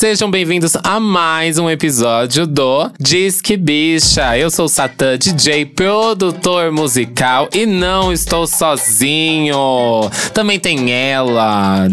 Sejam bem-vindos a mais um episódio do Disque Bicha. Eu sou o Satã, DJ, produtor musical e não estou sozinho. Também tem ela.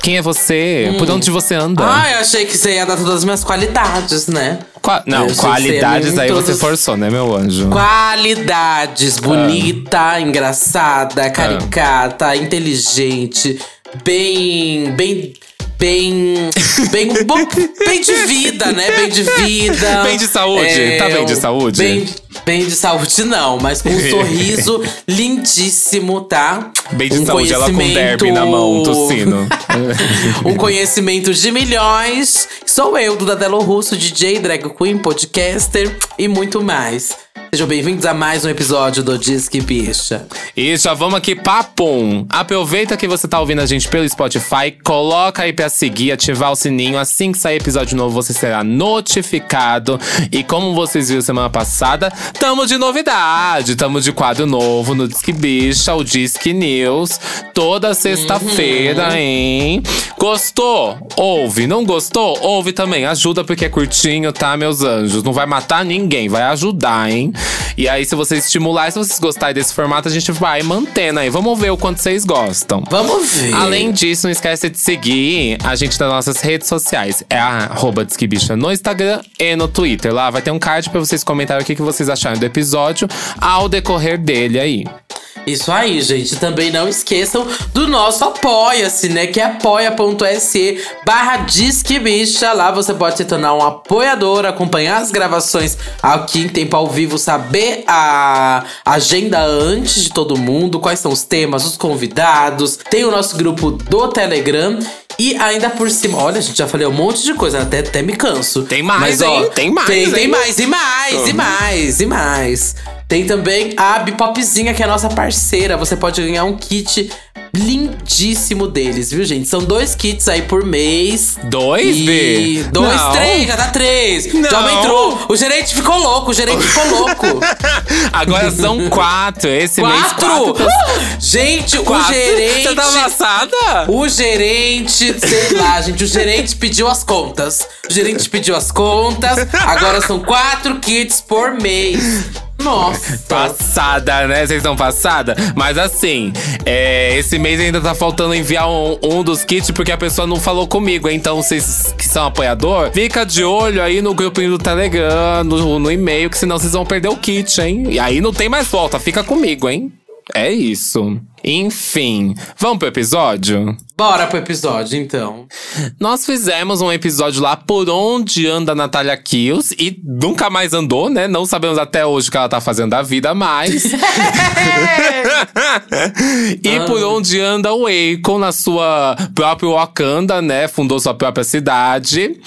Quem é você? Por onde você anda? Ah, eu achei que você ia dar todas as minhas qualidades, né? Qua- não, eu qualidades aí todos- você forçou, né, meu anjo? Qualidades. Bonita, engraçada, caricata, inteligente, bem. bem. Bem. Bem, bom- bem de vida, né? Bem de vida. Bem de saúde. Tá bem de saúde? Bem, bem de saúde, não, mas com um sorriso lindíssimo, tá? Bem de Um saúde, ela com derby na mão, tossindo. um conhecimento de milhões. Sou eu, Duda Delo Russo, DJ, drag queen, podcaster e muito mais. Sejam bem-vindos a mais um episódio do Disque Bicha. E já vamos aqui, papum! Aproveita que você tá ouvindo a gente pelo Spotify, coloca aí pra seguir, ativar o sininho. Assim que sair episódio novo, você será notificado. E como vocês viram semana passada, tamo de novidade. Tamo de quadro novo no Disque Bicha, o Disque News. Toda sexta-feira, hein? Gostou? Ouve. Não gostou? Ouve também. Ajuda porque é curtinho, tá, meus anjos? Não vai matar ninguém, vai ajudar, hein? E aí, se vocês estimular, se vocês gostarem desse formato, a gente vai mantendo aí. Vamos ver o quanto vocês gostam. Vamos ver. Além disso, não esquece de seguir a gente nas nossas redes sociais. É a arroba Disquebicha no Instagram e no Twitter. Lá vai ter um card pra vocês comentarem o que, que vocês acharam do episódio ao decorrer dele aí. Isso aí, gente. Também não esqueçam do nosso Apoia-se, né? Que é apoia.se barra Disque Bicha. Lá você pode se tornar um apoiador, acompanhar as gravações aqui em tempo ao vivo, saber a agenda antes de todo mundo, quais são os temas, os convidados. Tem o nosso grupo do Telegram. E ainda por cima, olha, a gente já falei um monte de coisa, até, até me canso. Tem mais, Mas, ó, hein? Tem mais, Tem, tem hein? mais, e mais, e mais, e mais. Tem também a Bipopzinha, que é a nossa parceira. Você pode ganhar um kit lindíssimo deles, viu, gente? São dois kits aí por mês. Dois, e... B? Dois, Não. três, já dá três. Não. Já aumentou. O gerente ficou louco, o gerente ficou louco. Agora são quatro. Esse mês, quatro! quatro. Gente, Quatro? o gerente. Você tá passada? O gerente, sei lá, gente, o gerente pediu as contas. O gerente pediu as contas. Agora são quatro kits por mês. Nossa. Passada, né? Vocês estão passada? Mas assim, é, esse mês ainda tá faltando enviar um, um dos kits porque a pessoa não falou comigo. Então, vocês que são apoiador, fica de olho aí no grupinho do Telegram, no, no e-mail, que senão vocês vão perder o kit, hein? E aí não tem mais volta, fica comigo, hein? É isso. Enfim, vamos pro episódio? Bora pro episódio, então. Nós fizemos um episódio lá por onde anda a Natália Kills e nunca mais andou, né? Não sabemos até hoje o que ela tá fazendo da vida mais. e por onde anda o Akon na sua própria Wakanda, né? Fundou sua própria cidade.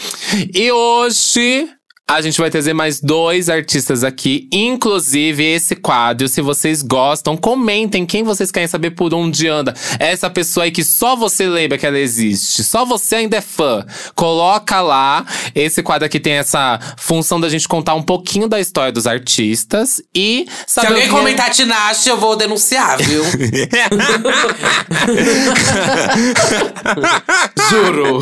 E hoje a gente vai trazer mais dois artistas aqui, inclusive esse quadro. Se vocês gostam, comentem quem vocês querem saber por onde anda. Essa pessoa aí que só você lembra que ela existe, só você ainda é fã. Coloca lá. Esse quadro aqui tem essa função da gente contar um pouquinho da história dos artistas e Se saber alguém o que é- comentar Tinashe, eu vou denunciar, viu? Juro.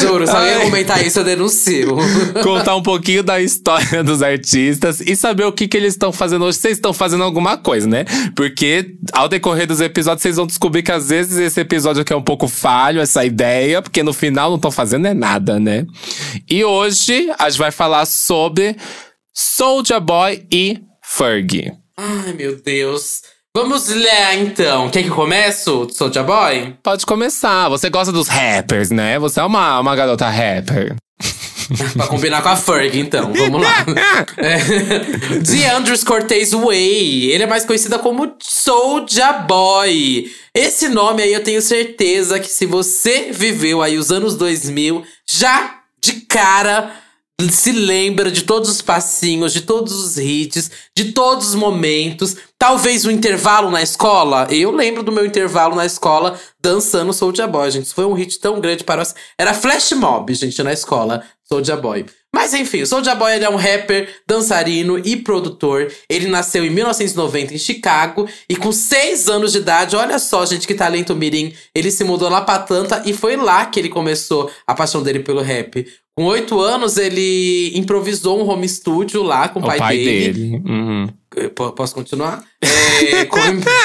Juro. Se alguém Ai. comentar isso, eu denuncio. contar um pouquinho da história dos artistas e saber o que, que eles estão fazendo hoje. Vocês estão fazendo alguma coisa, né? Porque ao decorrer dos episódios, vocês vão descobrir que às vezes esse episódio aqui é um pouco falho, essa ideia, porque no final não estão fazendo é nada, né? E hoje a gente vai falar sobre Soulja Boy e Fergie. Ai, meu Deus. Vamos ler então. Quer que eu começo, Soulja Boy? Pode começar. Você gosta dos rappers, né? Você é uma, uma garota rapper. Pra combinar com a Ferg, então. Vamos lá. É. DeAndres Cortez Way. Ele é mais conhecido como Soulja Boy. Esse nome aí eu tenho certeza que se você viveu aí os anos 2000, já de cara se lembra de todos os passinhos, de todos os hits, de todos os momentos. Talvez o intervalo na escola. Eu lembro do meu intervalo na escola dançando Soulja Boy, gente. Foi um hit tão grande para nós. Era flash mob, gente, na escola, Soulja Boy. Mas enfim, o Soulja Boy é um rapper, dançarino e produtor. Ele nasceu em 1990 em Chicago e com 6 anos de idade, olha só, gente, que talento mirim. Ele se mudou lá pra Atlanta e foi lá que ele começou a paixão dele pelo rap. Com oito anos, ele improvisou um home studio lá com o, o pai, pai, dele. dele. Uhum. Posso continuar? É, com...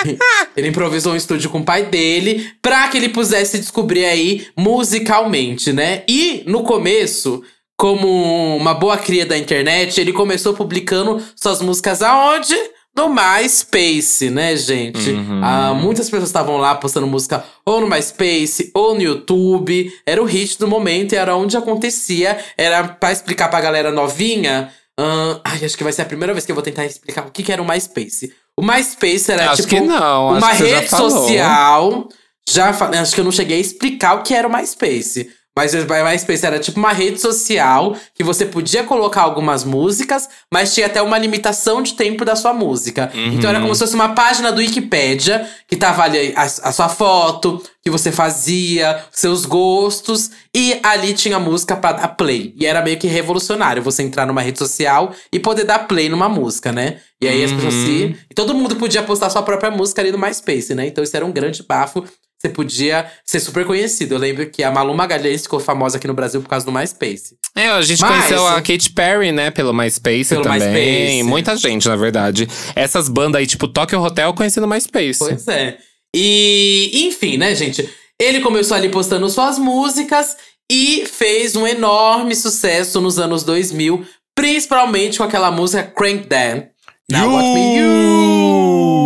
ele improvisou um estúdio com o pai dele pra que ele pudesse descobrir aí musicalmente, né? E no começo, como uma boa cria da internet, ele começou publicando suas músicas aonde? No MySpace, né, gente? Uhum. Ah, muitas pessoas estavam lá postando música ou no MySpace ou no YouTube. Era o hit do momento e era onde acontecia. Era para explicar pra galera novinha. Uh, ai, acho que vai ser a primeira vez que eu vou tentar explicar o que, que era o MySpace. O MySpace era acho tipo não, uma rede social. Já acho que eu não cheguei a explicar o que era o MySpace. Mas o MySpace era tipo uma rede social que você podia colocar algumas músicas, mas tinha até uma limitação de tempo da sua música. Uhum. Então era como se fosse uma página do Wikipedia que tava ali a, a sua foto, que você fazia, seus gostos, e ali tinha música para dar play. E era meio que revolucionário você entrar numa rede social e poder dar play numa música, né? E aí as pessoas se. Uhum. E todo mundo podia postar sua própria música ali no MySpace, né? Então isso era um grande bafo você podia ser super conhecido. Eu lembro que a Malu Magalhães ficou famosa aqui no Brasil por causa do MySpace. É, a gente Mas, conheceu a Katy Perry, né, pelo MySpace pelo também. MySpace. Muita gente, na verdade. Essas bandas aí, tipo Tokyo Hotel, eu conheci no MySpace. Pois é. E, enfim, né, gente? Ele começou ali postando suas músicas e fez um enorme sucesso nos anos 2000, principalmente com aquela música Crank That. Now you. Watch Me You.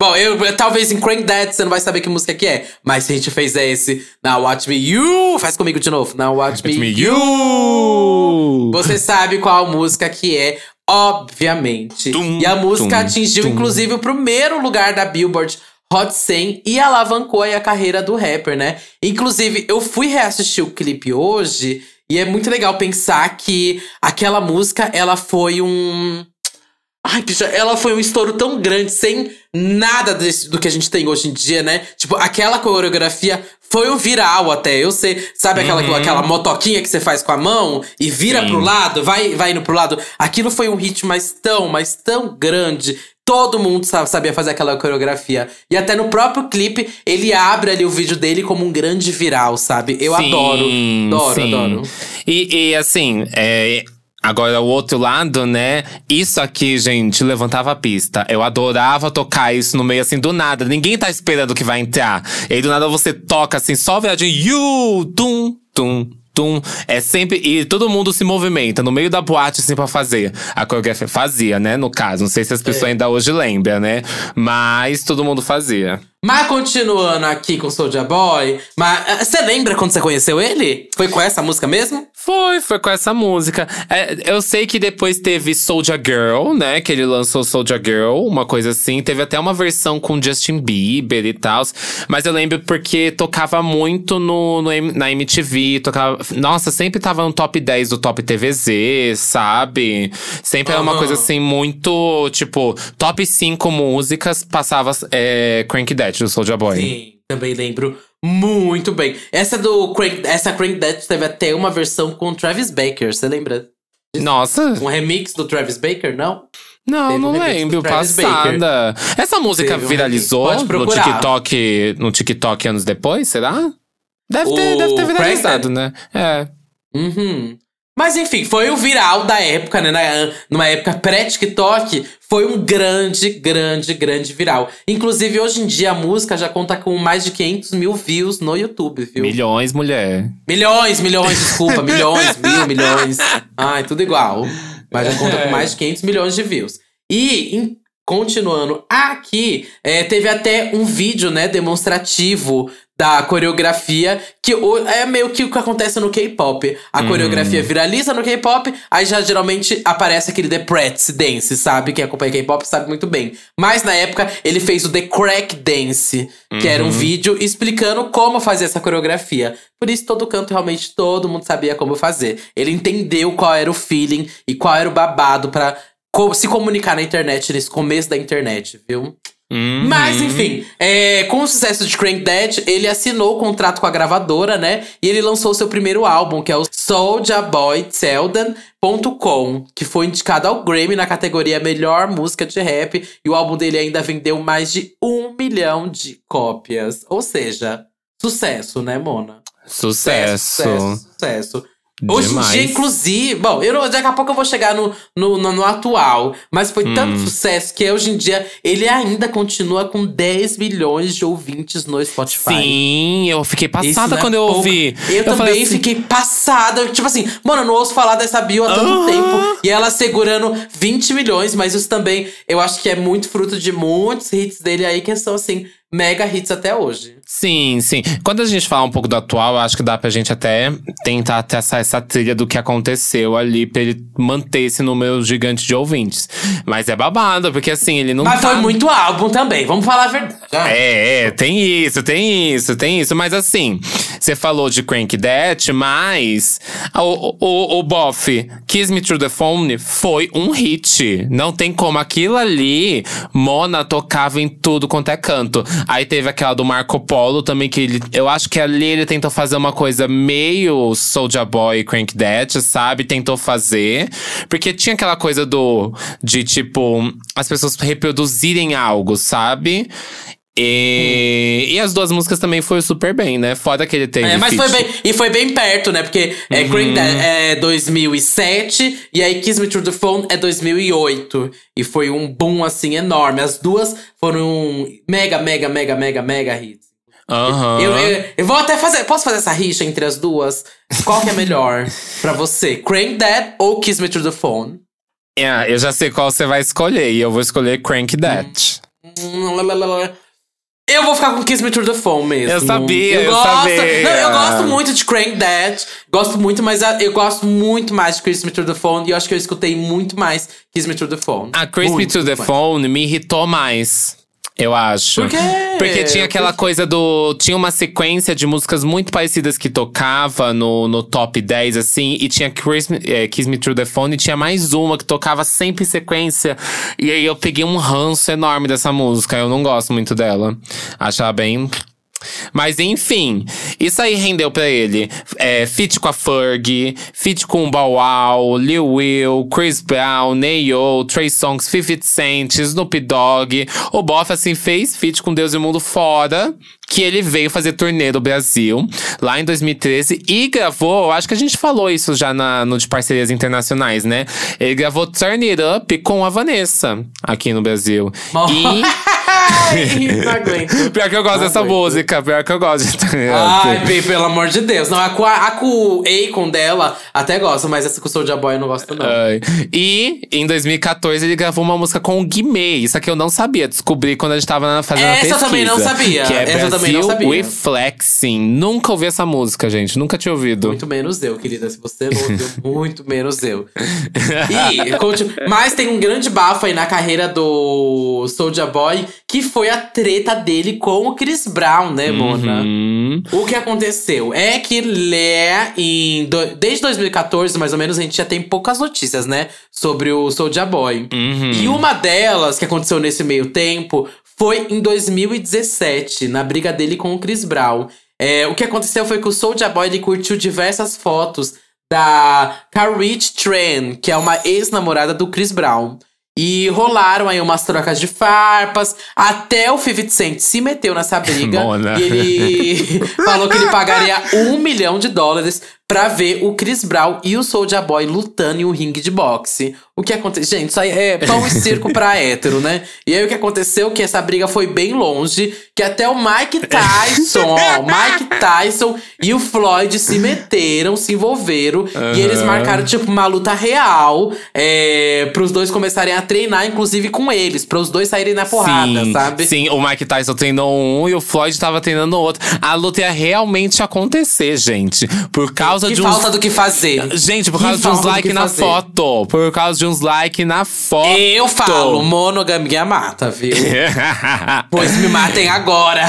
Bom, eu, talvez em Crank That você não vai saber que música que é. Mas se a gente fez esse Now Watch Me You, faz comigo de novo. Now Watch, Me, me you. you. Você sabe qual música que é, obviamente. Tum, e a música tum, atingiu, tum. inclusive, o primeiro lugar da Billboard Hot 100 e alavancou a carreira do rapper, né? Inclusive, eu fui reassistir o clipe hoje e é muito legal pensar que aquela música, ela foi um Ai, bicha, ela foi um estouro tão grande, sem nada desse, do que a gente tem hoje em dia, né? Tipo, aquela coreografia foi um viral até. Eu sei, sabe aquela, uhum. aquela motoquinha que você faz com a mão e vira Sim. pro lado, vai, vai indo pro lado? Aquilo foi um hit mais tão, mas tão grande. Todo mundo sabia fazer aquela coreografia. E até no próprio clipe, ele abre ali o vídeo dele como um grande viral, sabe? Eu sim, adoro. Adoro, sim. adoro. E, e assim, é, Agora, o outro lado, né? Isso aqui, gente, levantava a pista. Eu adorava tocar isso no meio, assim, do nada. Ninguém tá esperando que vai entrar. E aí, do nada, você toca, assim, só o viadinho. You! Tum, tum, tum. É sempre. E todo mundo se movimenta no meio da boate, assim, pra fazer. A coreografia fazia, né? No caso. Não sei se as pessoas é. ainda hoje lembram, né? Mas todo mundo fazia. Mas continuando aqui com Soulja Boy, mas eh, você lembra quando você conheceu ele? Foi com essa música mesmo? Foi, foi com essa música. É, eu sei que depois teve Soulja Girl, né? Que ele lançou Soulja Girl, uma coisa assim. Teve até uma versão com Justin Bieber e tal. Mas eu lembro porque tocava muito no, no, na MTV. Tocava, nossa, sempre tava no top 10 do Top TVZ, sabe? Sempre uhum. era uma coisa assim, muito, tipo, top 5 músicas passava é, Crank Dead do Soulja Boy. Sim, também lembro muito bem. Essa do Crank, essa Crank That teve até uma versão com Travis Baker, você lembra? Nossa. Um remix do Travis Baker, não? Não, Teve não um lembro. Passada. Baker. Essa música Teve viralizou um no TikTok, no TikTok anos depois, será? Deve ter, deve ter viralizado, né? É. Uhum. Mas enfim, foi o viral da época, né? Na, numa época pré-TikTok, foi um grande, grande, grande viral. Inclusive, hoje em dia, a música já conta com mais de 500 mil views no YouTube, viu? Milhões, mulher. Milhões, milhões, desculpa. milhões, mil, milhões. Ai, tudo igual. Mas já conta com mais de 500 milhões de views. E continuando aqui, é, teve até um vídeo, né, demonstrativo da coreografia, que é meio que o que acontece no K-pop. A hum. coreografia viraliza no K-pop, aí já geralmente aparece aquele The Pretz Dance, sabe? Quem acompanha K-pop sabe muito bem. Mas na época ele fez o The Crack Dance, que uhum. era um uhum. vídeo explicando como fazer essa coreografia. Por isso, todo canto, realmente, todo mundo sabia como fazer. Ele entendeu qual era o feeling e qual era o babado para se comunicar na internet, nesse começo da internet, viu? Uhum. Mas, enfim, é, com o sucesso de Crank Dead, ele assinou o contrato com a gravadora, né? E ele lançou seu primeiro álbum, que é o Soulja Boy Selden.com, que foi indicado ao Grammy na categoria Melhor Música de Rap. E o álbum dele ainda vendeu mais de um milhão de cópias. Ou seja, sucesso, né, Mona? Sucesso. Sucesso. sucesso. Hoje Demais. em dia, inclusive. Bom, eu, daqui a pouco eu vou chegar no, no, no, no atual. Mas foi hum. tanto sucesso que hoje em dia ele ainda continua com 10 milhões de ouvintes no Spotify. Sim, eu fiquei passada é quando é eu ouvi. Eu, eu também assim, fiquei passada. Tipo assim, mano, eu não ouço falar dessa bio há tanto uh -huh. tempo. E ela segurando 20 milhões, mas isso também eu acho que é muito fruto de muitos hits dele aí que são assim mega hits até hoje. Sim, sim. Quando a gente fala um pouco do atual, eu acho que dá pra gente até tentar traçar essa trilha do que aconteceu ali pra ele manter esse número gigante de ouvintes. Mas é babado, porque assim, ele não. Mas tá... foi muito álbum também, vamos falar a verdade. É, é, tem isso, tem isso, tem isso. Mas assim, você falou de Crank That, mas o, o, o Boff, Kiss Me Through the Phone foi um hit. Não tem como. Aquilo ali, Mona tocava em tudo quanto é canto. Aí teve aquela do Marco Polo também, que ele, eu acho que ali ele tentou fazer uma coisa meio Soulja Boy Crank That, sabe? Tentou fazer. Porque tinha aquela coisa do. de tipo, as pessoas reproduzirem algo, sabe? E, e as duas músicas também foi super bem, né? Foda que ele teve. É, mas feat. foi bem. E foi bem perto, né? Porque é, uhum. Green é 2007 e aí Kiss Me Through the Phone é 2008. E foi um boom, assim, enorme. As duas foram mega, mega, mega, mega, mega hits. Uhum. Eu, eu, eu, vou até fazer. Posso fazer essa rixa entre as duas? Qual que é melhor pra você? Crank That ou Kiss Me Through the Phone? É, eu já sei qual você vai escolher. E eu vou escolher Crank That. Eu vou ficar com Kiss Me Through the Phone mesmo. Eu sabia, eu, eu gosto, sabia. Não, eu gosto muito de Crank That. Gosto muito, mas eu gosto muito mais de Kiss Me Through the Phone. E eu acho que eu escutei muito mais Kiss Me Through the Phone. A Kiss Me Through the mais. Phone me irritou mais. Eu acho. Por quê? Porque tinha aquela coisa do. Tinha uma sequência de músicas muito parecidas que tocava no, no top 10, assim. E tinha Kiss Me, é, Kiss Me Through the Phone e tinha mais uma que tocava sempre em sequência. E aí eu peguei um ranço enorme dessa música. Eu não gosto muito dela. Achava bem. Mas enfim, isso aí rendeu para ele é, feat com a Ferg, feat com o Bow Wow, Lil Will, Chris Brown, Neo, Trey Songs, 50 Cent, Snoop Dogg. O Boff, assim, fez feat com Deus e o Mundo fora que ele veio fazer turnê do Brasil lá em 2013 e gravou, acho que a gente falou isso já na, no de parcerias internacionais, né? Ele gravou Turn It Up com a Vanessa aqui no Brasil. e não aguento. Pior que eu gosto não dessa aguento. música, pior que eu gosto. Ai, pelo amor de Deus. Não, a a, a com o Akon dela até gosto, mas essa com o Soulja Boy eu não gosto não. Ai. E em 2014 ele gravou uma música com o Guimê. Isso aqui eu não sabia, descobri quando a gente tava fazendo essa a pesquisa. Essa eu também não sabia. Que é essa também não sabia. We Flexing. Nunca ouvi essa música, gente. Nunca tinha ouvido. Muito menos eu, querida. Se você não ouviu, muito menos eu. E, mas tem um grande bafo aí na carreira do Soulja Boy, que foi a treta dele com o Chris Brown, né, Mona? Uhum. O que aconteceu é que Lé, em do, desde 2014, mais ou menos, a gente já tem poucas notícias, né? Sobre o Soulja Boy. Uhum. E uma delas que aconteceu nesse meio tempo foi em 2017, na briga dele com o Chris Brown. É, o que aconteceu foi que o Soulja Boy ele curtiu diversas fotos da Carrich Tran, que é uma ex-namorada do Chris Brown. E rolaram aí umas trocas de farpas, até o 50 Cent se meteu nessa briga. Mona. E ele falou que ele pagaria um milhão de dólares pra ver o Chris Brown e o Soulja Boy lutando em um ringue de boxe. O que aconteceu? Gente, isso aí é pão e circo pra hétero, né? E aí o que aconteceu? Que essa briga foi bem longe, que até o Mike Tyson, ó, o Mike Tyson e o Floyd se meteram, se envolveram. Uhum. E eles marcaram, tipo, uma luta real é, pros dois começarem a treinar, inclusive com eles, para os dois saírem na porrada, sim, sabe? Sim, o Mike Tyson treinou um e o Floyd tava treinando o outro. A luta ia realmente acontecer, gente. Por causa que de uns. falta do que fazer. Gente, por causa de uns likes na fazer. foto. Por causa de uns likes na foto. Eu falo, monogamia mata, viu? pois me matem agora.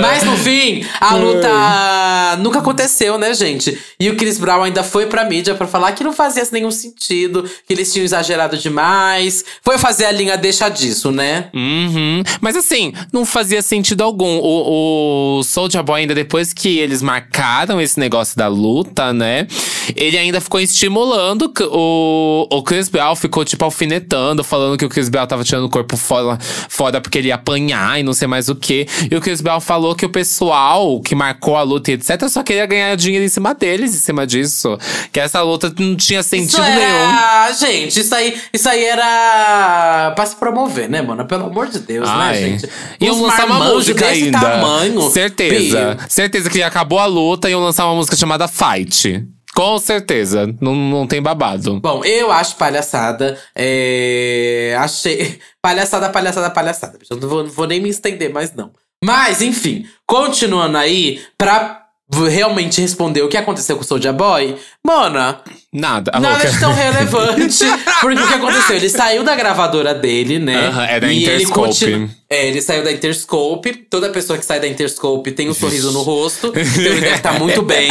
Mas no fim, a luta nunca aconteceu, né, gente? E o Chris Brown ainda foi pra mídia pra falar que não fazia nenhum sentido, que eles tinham exagerado demais. Foi fazer a linha deixa disso, né? Uhum. Mas assim, não fazia sentido algum. O, o Soulja Boy, ainda depois que eles marcaram esse negócio da luta, né? Ele ainda ficou estimulando o, o Chris Brown ficou, tipo, alfinetando, falando que o Chris Brown tava tirando o corpo fora, fora porque ele ia apanhar e não sei mais o que. E o Chris Brown falou que o pessoal que marcou a luta e etc. só queria ganhar dinheiro em cima deles, em cima disso. Que essa luta não tinha sentido isso nenhum. Gente, isso aí, isso aí era pra se promover, né, mano? Pelo amor de Deus, né, Ai. né, gente? E iam lançar uma música ainda. Tamanho, Certeza. Certeza que acabou a luta e iam lançar uma música chamada Fight. Com certeza, não, não tem babado. Bom, eu acho palhaçada. É... Achei. Palhaçada, palhaçada, palhaçada. Eu não vou, não vou nem me estender mais, não. Mas, enfim, continuando aí, pra realmente responder o que aconteceu com o Soulja Boy, Mona. Nada. Nada de tão relevante. porque o que aconteceu? Ele saiu da gravadora dele, né? Uh -huh, é da Interscope. Ele continu... É, ele saiu da Interscope. Toda pessoa que sai da Interscope tem um sorriso no rosto. Então ele deve estar tá muito bem.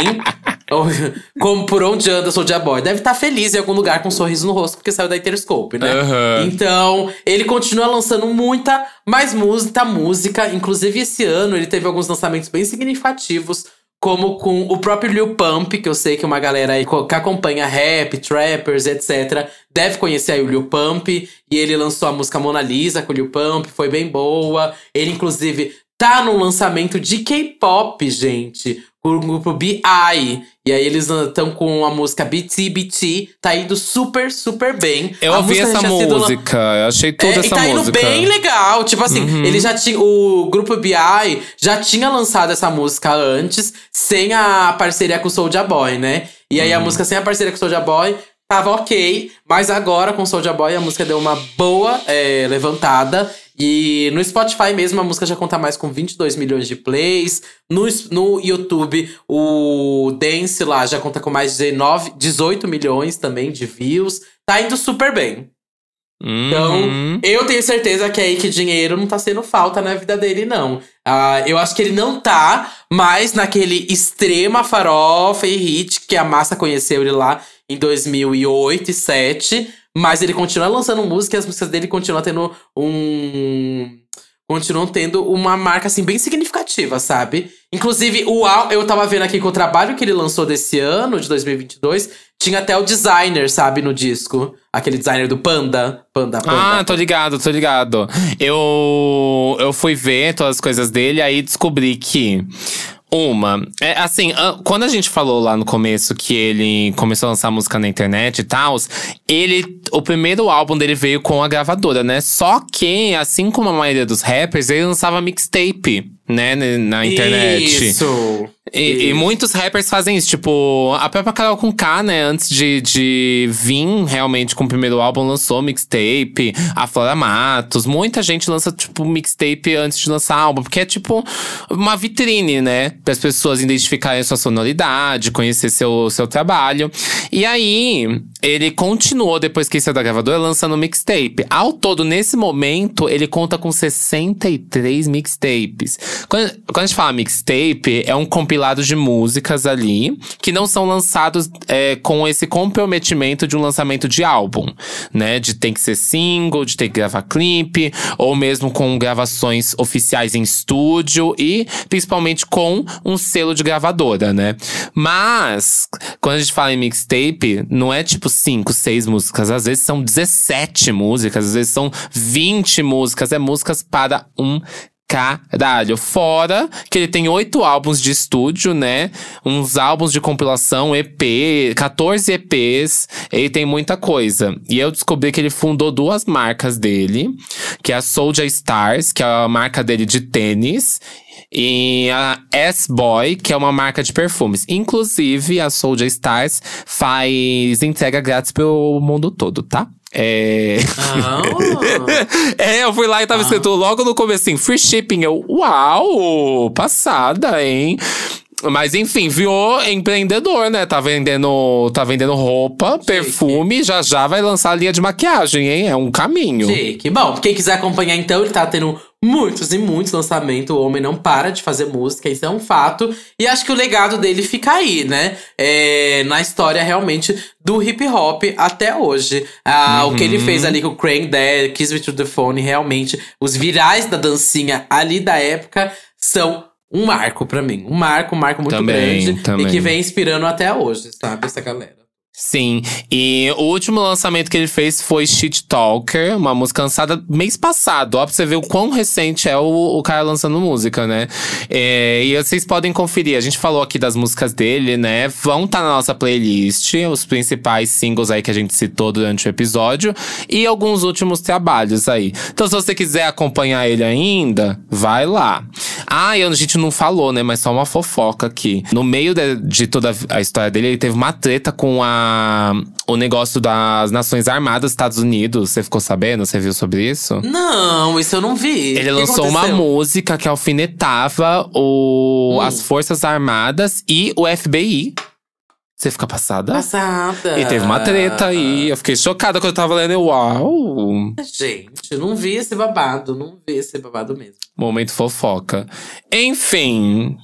Como por onde anda Soulja Boy. Deve estar tá feliz em algum lugar com um sorriso no rosto, porque saiu da Interscope, né? Uhum. Então, ele continua lançando muita mais música, música. Inclusive, esse ano ele teve alguns lançamentos bem significativos como com o próprio Lil Pump, que eu sei que uma galera aí que acompanha rap, trappers, etc., deve conhecer aí o Lil Pump. E ele lançou a música Mona Lisa com o Lil Pump, foi bem boa. Ele, inclusive, tá no lançamento de K-pop, gente com o grupo B.I. E aí eles estão com a música BT BT, tá indo super, super bem. Eu a ouvi essa música, eu achei toda é, essa e tá música. indo bem legal. Tipo assim, uhum. ele já tinha. O grupo B.I. já tinha lançado essa música antes, sem a parceria com o Soulja Boy, né? E aí uhum. a música sem a parceria com o Soulja Boy tava ok, mas agora com o Soulja Boy a música deu uma boa é, levantada. E no Spotify mesmo a música já conta mais com 22 milhões de plays. No, no YouTube, o Dance lá já conta com mais de 19, 18 milhões também de views. Tá indo super bem. Então, uhum. eu tenho certeza que aí que dinheiro não tá sendo falta na vida dele, não. Uh, eu acho que ele não tá mais naquele extrema farofa e hit que a massa conheceu ele lá em 2008 e 2007. Mas ele continua lançando música e as músicas dele continuam tendo um. Continuam tendo uma marca, assim, bem significativa, sabe? Inclusive, o eu tava vendo aqui que o trabalho que ele lançou desse ano, de 2022, tinha até o designer, sabe, no disco. Aquele designer do Panda. Panda, Panda. Ah, tô ligado, tô ligado. Eu, eu fui ver todas as coisas dele, aí descobri que uma, é assim, quando a gente falou lá no começo que ele começou a lançar música na internet e tal, ele. O primeiro álbum dele veio com a gravadora, né? Só que, assim como a maioria dos rappers, ele lançava mixtape né, na internet. Isso. E, e, muitos rappers fazem isso, tipo, a própria Carol com K, né, antes de, de vir realmente com o primeiro álbum, lançou mixtape, a Flora Matos, muita gente lança, tipo, mixtape antes de lançar álbum, porque é tipo uma vitrine, né, para as pessoas identificarem sua sonoridade, conhecer seu, seu trabalho. E aí, ele continuou, depois que saiu da gravadora, lançando mixtape. Ao todo, nesse momento, ele conta com 63 mixtapes. Quando, quando a gente fala mixtape, é um compilado de músicas ali que não são lançados é, com esse comprometimento de um lançamento de álbum, né? De tem que ser single, de ter que gravar clipe, ou mesmo com gravações oficiais em estúdio e principalmente com um selo de gravadora, né? Mas, quando a gente fala em mixtape, não é tipo 5, 6 músicas, às vezes são 17 músicas, às vezes são 20 músicas, é músicas para um caralho. Fora que ele tem oito álbuns de estúdio, né? Uns álbuns de compilação, EP, 14 EPs. Ele tem muita coisa. E eu descobri que ele fundou duas marcas dele, que é a Soldier Stars, que é a marca dele de tênis, e a S-Boy, que é uma marca de perfumes. Inclusive, a Soldier Stars faz entrega grátis pelo mundo todo, tá? É. Ah. é, eu fui lá e tava escrito logo no começo assim, free shipping. Eu, uau, passada, hein? Mas enfim, virou empreendedor, né? Tá vendendo, tá vendendo roupa, perfume, já já vai lançar a linha de maquiagem, hein? É um caminho. Chique. Bom, quem quiser acompanhar então, ele tá tendo muitos e muitos lançamentos. O homem não para de fazer música, isso é um fato. E acho que o legado dele fica aí, né? É, na história realmente do hip hop até hoje. Ah, Uhum. O que ele fez ali com o Crank Dad, Kiss Me to the Phone, realmente, os virais da dancinha ali da época são um marco pra mim. Um marco, um marco muito Também, grande. também. E que vem inspirando até hoje, sabe? Essa galera. Sim, e o último lançamento que ele fez foi Shit Talker, uma música lançada mês passado. Ó, pra você ver o quão recente é o, o cara lançando música, né? É, e vocês podem conferir, a gente falou aqui das músicas dele, né? Vão estar na nossa playlist, os principais singles aí que a gente citou durante o episódio e alguns últimos trabalhos aí. Então, se você quiser acompanhar ele ainda, vai lá. Ah, e a gente não falou, né? Mas só uma fofoca aqui. No meio de, de toda a história dele, ele teve uma treta com a, o negócio das Nações Armadas dos Estados Unidos. Você ficou sabendo? Você viu sobre isso? Não, isso eu não vi. Ele que lançou uma música que alfinetava o, Hum. as Forças Armadas e o FBI. Você fica passada? Passada. E teve uma treta aí. Eu fiquei chocada quando eu tava lendo. Uau! Gente, não vi esse babado, não vi esse babado mesmo. Momento fofoca. Enfim.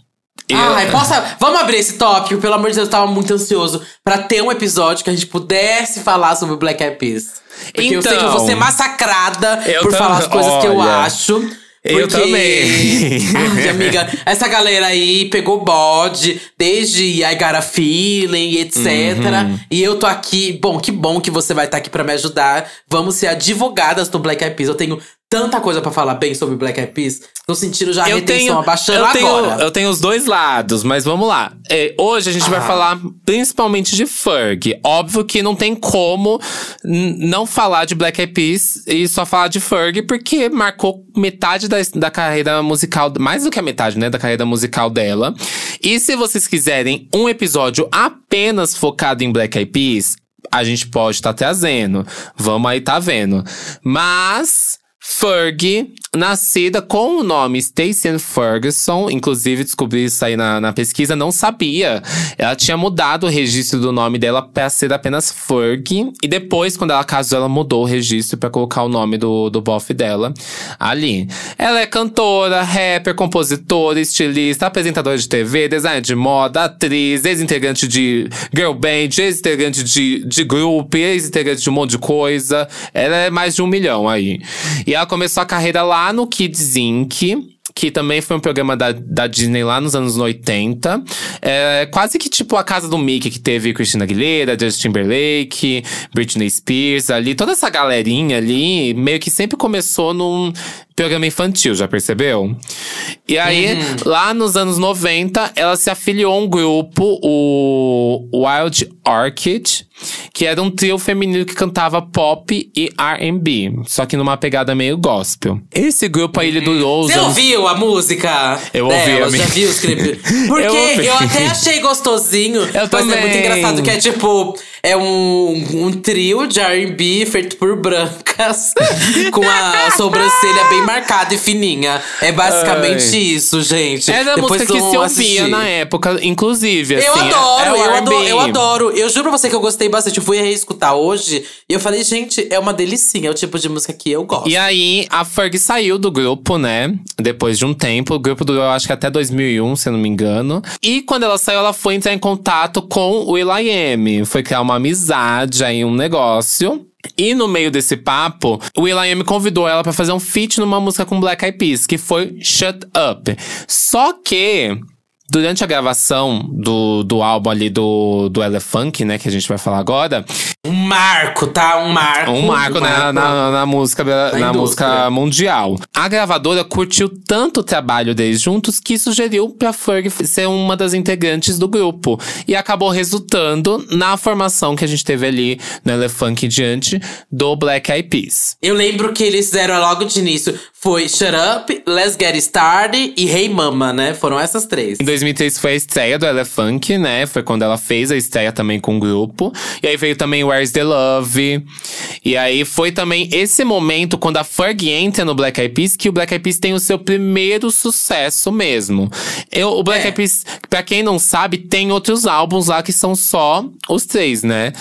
Eu- Ai, possa. Vamos abrir esse tópico, pelo amor de Deus, eu tava muito ansioso pra ter um episódio que a gente pudesse falar sobre o Black Eyed Peas. Porque eu sei que eu vou Então. ser massacrada Eu por tam- falar as coisas que eu olha, acho. eu porque- também. Ai, amiga, essa galera aí pegou bode desde I Got a Feeling, etc. Uhum. E eu tô aqui. Bom, que bom que você vai estar aqui pra me ajudar. Vamos ser advogadas do Black Eyed Peas. Eu tenho tanta coisa pra falar bem sobre Black Eyed Peas. Tô sentindo já a Eu retenção tenho, abaixando eu, tenho, agora. eu tenho os dois lados, mas vamos lá. É, hoje a gente vai Ah. falar principalmente de Ferg. Óbvio que não tem como não falar de Black Eyed Peas e só falar de Ferg, porque marcou metade da, da carreira musical, mais do que a metade, né, da carreira musical dela. E se vocês quiserem um episódio apenas focado em Black Eyed Peas, a gente pode estar trazendo. Vamos aí, tá vendo. Mas. Ferg, nascida com o nome Stacey Ferguson, inclusive descobri isso aí na, na pesquisa, não sabia. Ela tinha mudado o registro do nome dela para ser apenas Ferg, e depois, quando ela casou, ela mudou o registro para colocar o nome do, do bofe dela ali. Ela é cantora, rapper, compositora, estilista, apresentadora de TV, designer de moda, atriz, ex-integrante de girl band, ex-integrante de, de grupo, ex-integrante de um monte de coisa. Ela é mais de um milhão aí. E ela começou a carreira lá no Kids Inc., que também foi um programa da, da Disney lá nos anos 80. É quase que tipo a casa do Mickey, que teve Christina Aguilera, Justin Timberlake, Britney Spears ali. Toda essa galerinha ali, meio que sempre começou num programa infantil, já percebeu? E aí, lá nos anos 90, ela se afiliou a um grupo, o Wild Orchid, que era um trio feminino que cantava pop e R&B, só que numa pegada meio gospel. Esse grupo aí, ele durou os Você anos... ouviu a música? Eu ouvi, dela? amiga. Já viu os clipes? Porque Eu eu, até achei gostosinho. Eu mas é também. muito engraçado que é tipo. É um, um trio de R&B feito por brancas. com a sobrancelha bem marcada e fininha. É basicamente Ai. isso, gente. Era a Depois música que se ouvia assistir. na época, inclusive, Eu assim. adoro, é eu adoro, eu adoro. Eu juro pra você que eu gostei bastante. Eu fui reescutar hoje e eu falei, gente, é uma delicinha. É o tipo de música que eu gosto. E aí, a Ferg saiu do grupo, né? Depois de um tempo. O grupo durou, acho que até 2001, se eu não me engano. E quando ela saiu, ela foi entrar em contato com o Will.i.am. Foi criar uma amizade aí, um negócio. E no meio desse papo, o Will.i.am convidou ela pra fazer um feat numa música com Black Eyed Peas, que foi Shut Up. Só que… Durante a gravação do, do álbum ali do, do Elefunk, né, que a gente vai falar agora, Um marco, tá? Um marco. Um marco, um né, marco. na, na música, da- Na na música mundial. A gravadora curtiu tanto o trabalho deles juntos que sugeriu pra Ferg ser uma das integrantes do grupo. E acabou resultando na formação que a gente teve ali no Elefunk em diante do Black Eyed Peas. Eu lembro que eles fizeram logo de início. Foi Shut Up, Let's Get Started e Hey Mama, né? Foram essas três. Em 2003 foi a estreia do Elefunk, né? Foi quando ela fez a estreia também com o grupo. E aí veio também Where's the Love. E aí foi também esse momento, quando a Fergie entra no Black Eyed Peas, que o Black Eyed Peas tem o seu primeiro sucesso mesmo. Eu, o Black É. Eyed Peas, pra quem não sabe, tem outros álbuns lá que são só os três, né?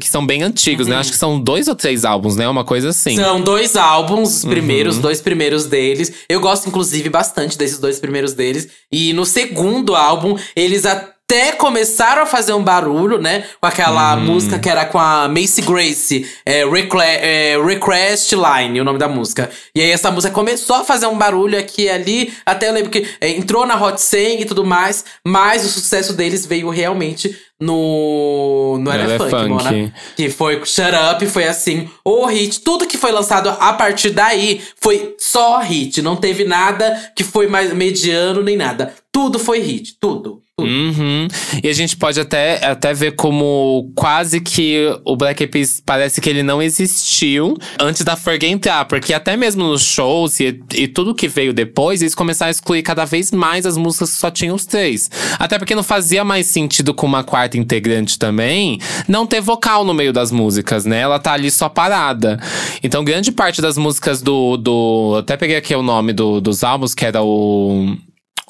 Que são bem antigos, né? Acho que são dois ou três álbuns, né? Uma coisa assim. São dois álbuns, os primeiros, Uhum. dois primeiros deles. Eu gosto, inclusive, bastante desses dois primeiros deles. E no segundo álbum, eles até começaram a fazer um barulho, né? Com aquela Uhum. música que era com a Macy Grace, é, Recla- é, Request Line, o nome da música. E aí essa música começou a fazer um barulho aqui e ali. Até eu lembro que é, entrou na Hot 100 e tudo mais. Mas o sucesso deles veio realmente no, no No Elefunk, Elefunk. Mona. Que foi Shut Up, foi assim, o hit. Tudo que foi lançado a partir daí foi só hit. Não teve nada que foi mais mediano nem nada. Tudo foi hit, tudo. tudo. Uhum. E a gente pode até, até ver como quase que o Black Eyed Peas parece que ele não existiu antes da Fergie entrar. Porque até mesmo nos shows e, e tudo que veio depois, eles começaram a excluir cada vez mais as músicas que só tinham os três. Até porque não fazia mais sentido com uma quarta integrante também não ter vocal no meio das músicas, né? Ela tá ali só parada. Então, grande parte das músicas do. do até peguei aqui o nome do, dos álbuns, que era o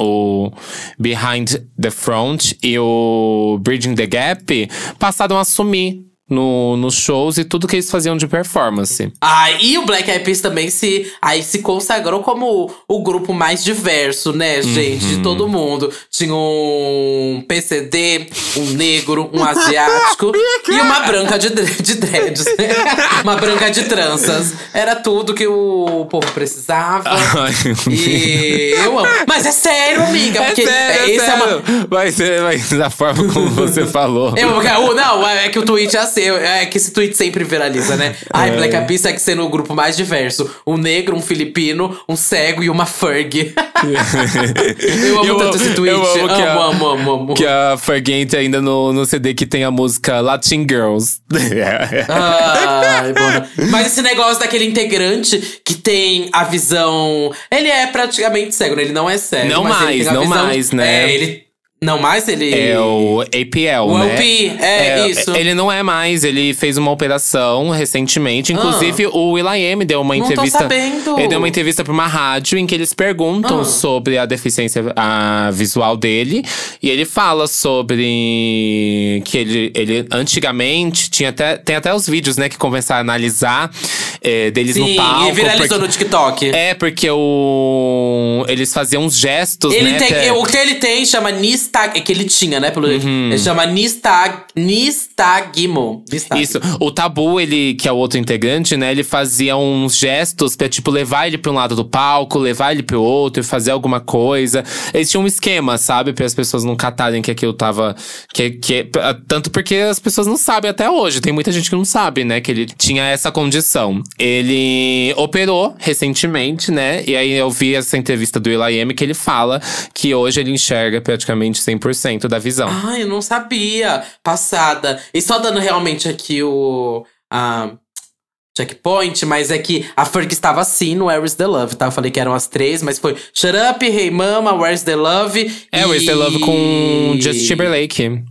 o Behind the Front e o Bridging the Gap passaram a sumir no, nos shows e tudo que eles faziam de performance. Ah, e o Black Eyed Peas também se, aí se consagrou como o, grupo mais diverso, né, gente? De todo mundo. Tinha um PCD, um negro, um asiático e uma branca de, de dreads. né? uma branca de tranças. Era tudo que o povo precisava. Ai, E eu amo. Mas é sério, amiga. É Porque sério, é esse é uma. sério. Mas, é- mas da forma como você falou. Eu, não, é que o tweet é assim, é que esse tweet sempre viraliza, né? Ai, É. Black Peas segue sendo o grupo mais diverso. Um negro, um filipino, um cego e uma Ferg. eu amo tanto esse tweet. eu amo, que a, amo, amo, amo, amo. Que a Fergie entra ainda no, no CD que tem a música Latin Girls. Ai, bona. Mas esse negócio daquele integrante que tem a visão. Ele é praticamente cego, né? Ele não é cego. Não mais, não visão- mais, né? É, ele. Não mais, ele. É o APL, O né? LP, é, isso. Ele não é mais, ele fez uma operação recentemente. Inclusive, o Will.i.am deu uma Ah. Não tô entrevista. sabendo. Ele deu uma entrevista pra uma rádio em que eles perguntam Ah. sobre a deficiência a, visual dele. E ele fala sobre que ele, ele antigamente tinha até, tem até os vídeos, né, que começaram a analisar eh, deles Sim, no palco. e viralizou porque- no TikTok. É, porque o. Eles faziam uns gestos, Ele né? tem, até- o que ele tem chama nistag, é que ele tinha, né, pelo. Uhum. Ele chama nistag, nistagmo. Nistag. Isso. O Tabu, ele, que é o outro integrante, né? Ele fazia uns gestos pra, tipo, levar ele pra um lado do palco, levar ele pro outro, fazer alguma coisa. Eles tinham um esquema, sabe? Para as pessoas não catarem que aquilo tava. Que, que, tanto porque as pessoas não sabem até hoje. Tem muita gente que não sabe, né? Que ele tinha essa condição. Ele operou recentemente, né? E aí eu vi essa entrevista do Will.i.am que ele fala que hoje ele enxerga praticamente 100% da visão. Ai, eu não sabia. Passada. E só dando realmente aqui o. A checkpoint, mas é que a Ferg estava assim no Where's the Love, tá? Eu falei que eram as três, mas foi Shut Up, Hey Mama, Where's the Love. É, e... Where's the Love com Justin Timberlake.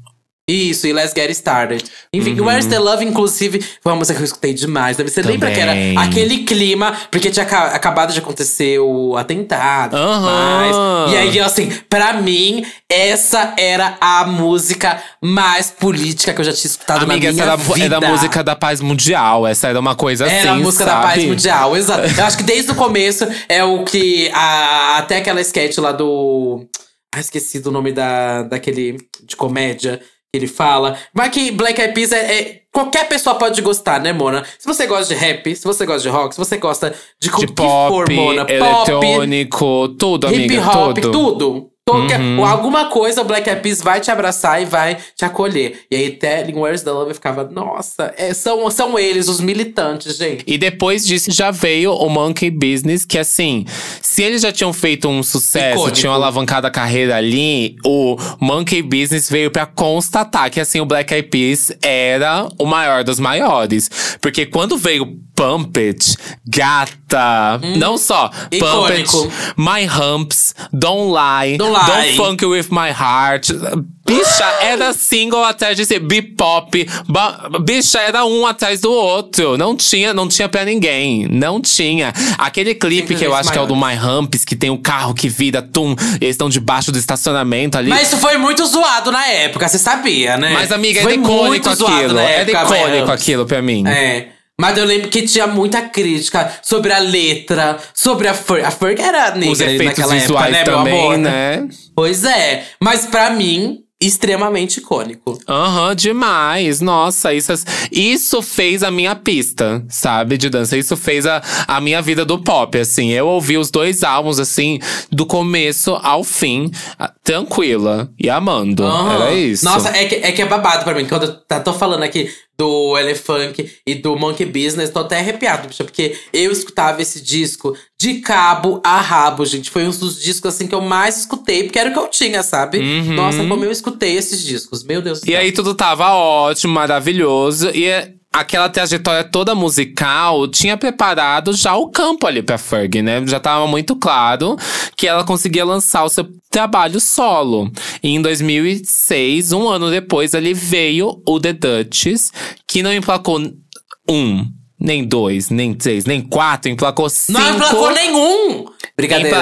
Isso, e Let's Get Started. Enfim, Where's the Love, inclusive, foi uma música que eu escutei demais. Você lembra que era Também. aquele clima, porque tinha aca- acabado de acontecer o atentado e Aham. mais. E aí, assim, pra mim, essa era a música mais política que eu já tinha escutado Amiga, na essa minha era, vida. era a música da paz mundial. Essa era uma coisa assim, Era a música sabe? da paz mundial, exato. Eu acho que desde o começo é o que. A, até aquela sketch lá do. Ah, esqueci do nome da, daquele. de comédia ele fala. Mas que Black Eyed Peas é, é- Qualquer pessoa pode gostar, né, Mona? Se você gosta de rap, se você gosta de rock, se você gosta de, De que pop, for, Mona, pop, eletrônico, tudo, hip amiga, hop, tudo. tudo. Qualquer, uhum. Alguma coisa o Black Eyed Peas vai te abraçar e vai te acolher. E aí Telling Where's the Love ficava, nossa, é, são, são eles, os militantes, gente. E depois disso já veio o Monkey Business, que assim, se eles já tinham feito um sucesso, Icônico. tinham alavancado a carreira ali, o Monkey Business veio para constatar que assim, o Black Eyed Peas era o maior dos maiores. Porque quando veio Pump It, Gata, hum, não só Pump It, My Humps, Don't Lie, Don't, lie. Don't Funk With My Heart. Bicha, era single atrás de ser bebop. Bicha, era um atrás do outro. Não tinha, não tinha pra ninguém. Não tinha. Aquele clipe que eu acho que é o do My Humps, que tem o carro que vira, tum, eles estão debaixo do estacionamento ali. Mas isso foi muito zoado na época, você sabia, né? Mas, amiga, era icônico aquilo. Era icônico aquilo pra mim. É. Mas eu lembro que tinha muita crítica sobre a letra, sobre a Ferg. A Ferg era negra Os efeitos naquela época, né, também, meu amor? né? Pois é. Mas para mim, extremamente icônico. Aham, uhum, demais. Nossa, isso, isso fez a minha pista, sabe, de dança. Isso fez a, a minha vida do pop, assim. Eu ouvi os dois álbuns, assim, do começo ao fim, tranquila e amando. Uhum. Era isso. Nossa, é que, é que é babado pra mim. Quando eu tô falando aqui do Elefunk e do Monkey Business, tô até arrepiado, bicho, porque eu escutava esse disco de cabo a rabo, gente. Foi um dos discos assim que eu mais escutei, porque era o que eu tinha, sabe? Uhum. Nossa, como eu escutei esses discos. Meu Deus do céu. E aí tudo tava ótimo, maravilhoso. E é aquela trajetória toda musical tinha preparado já o campo ali pra Ferg, né? Já tava muito claro que ela conseguia lançar o seu trabalho solo. E em 2006, um ano depois, ali veio o The Duchess, que não emplacou um, nem dois, nem três, nem quatro, emplacou cinco. Não emplacou nenhum! Brincadeira.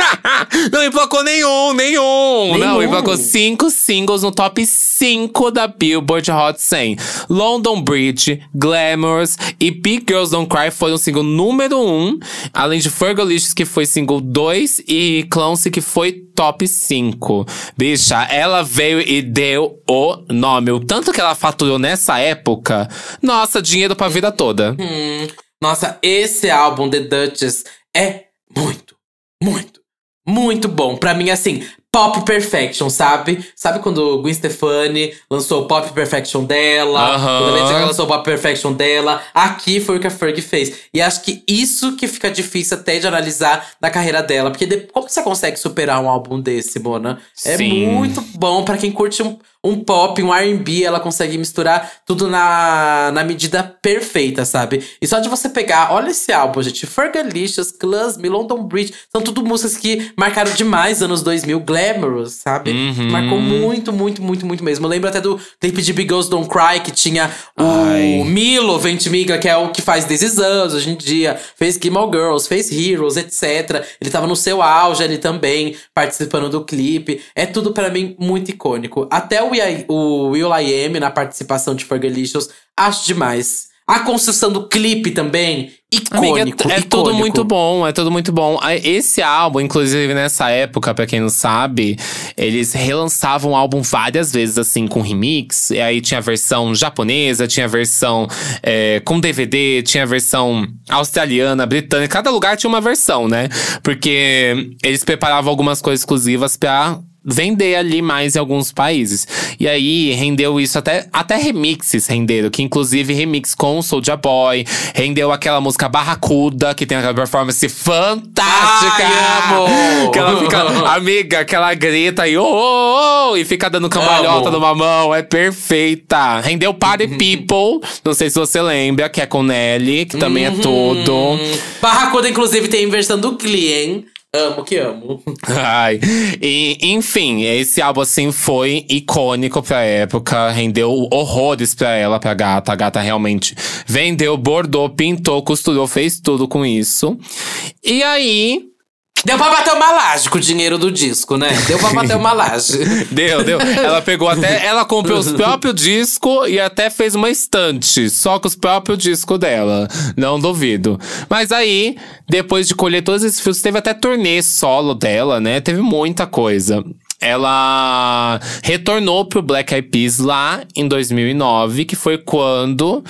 não emplacou nenhum, nenhum, nenhum. Não, emplacou cinco singles no top 5 da Billboard Hot 100. London Bridge, Glamorous e Big Girls Don't Cry foram single número 1. Um, além de Fergalicious, que foi single 2. E Clowncy, que foi top 5. Bicha, ela veio e deu o nome. O tanto que ela faturou nessa época, nossa, dinheiro pra vida toda. Hum, nossa, esse álbum, The Duchess, é muito, muito, muito bom. Pra mim, assim, Pop Perfection, sabe? Sabe quando Gwen Stefani lançou o Pop Perfection dela? Uhum. Quando a Lady Gaga lançou o Pop Perfection dela. Aqui foi o que a Ferg fez. E acho que isso que fica difícil até de analisar na carreira dela. Porque como você consegue superar um álbum desse, Mona? É Sim. muito bom para quem curte um, um pop, um R&B, ela consegue misturar tudo na, na medida perfeita, sabe? E só de você pegar, olha esse álbum, gente, Fergalicious, Class Me, London Bridge, são tudo músicas que marcaram demais anos 2000, Glamorous, sabe? Uhum. Marcou muito, muito, muito, muito mesmo. Eu lembro até do clipe de Big Girls Don't Cry, que tinha o Ai. Milo Ventimiglia, que é o que faz This Is Us hoje em dia, fez Gilmore Girls, fez Heroes, etc. Ele tava no seu auge ali também, participando do clipe. É tudo para mim muito icônico. Até o o Will I Am na participação de Fergalicious, acho demais. A construção do clipe também, icônico. Amiga, é, é tudo muito bom, é tudo muito bom. Esse álbum, inclusive nessa época, para quem não sabe, eles relançavam o álbum várias vezes, assim, com remix. E aí tinha a versão japonesa, tinha a versão é, com DVD, tinha a versão australiana, britânica. Cada lugar tinha uma versão, né? Porque eles preparavam algumas coisas exclusivas pra vender ali mais em alguns países. E aí rendeu isso até até remixes renderam, que inclusive remix com Soulja Boy, rendeu aquela música Barracuda, que tem aquela performance fantástica. Ai, amo. Que ela fica amiga, que ela grita e oh, oh, oh e fica dando cambalhota amo. numa mão, é perfeita. Rendeu Party uhum. People, não sei se você lembra, que é com Nelly, que também é uhum. tudo. Barracuda inclusive tem versão do Client Amo que amo. Ai. E, enfim, esse álbum, assim, foi icônico pra época. Rendeu horrores pra ela, pra gata. A gata realmente vendeu, bordou, pintou, costurou, fez tudo com isso. E aí, Deu pra bater uma laje com o dinheiro do disco, né? Deu pra bater uma laje. deu, deu. Ela pegou até. Ela comprou os próprios discos e até fez uma estante, só com os próprios discos dela. Não duvido. Mas aí, depois de colher todos esses fios, teve até turnê solo dela, né? Teve muita coisa ela retornou pro Black Eyed Peas lá em 2009, que foi quando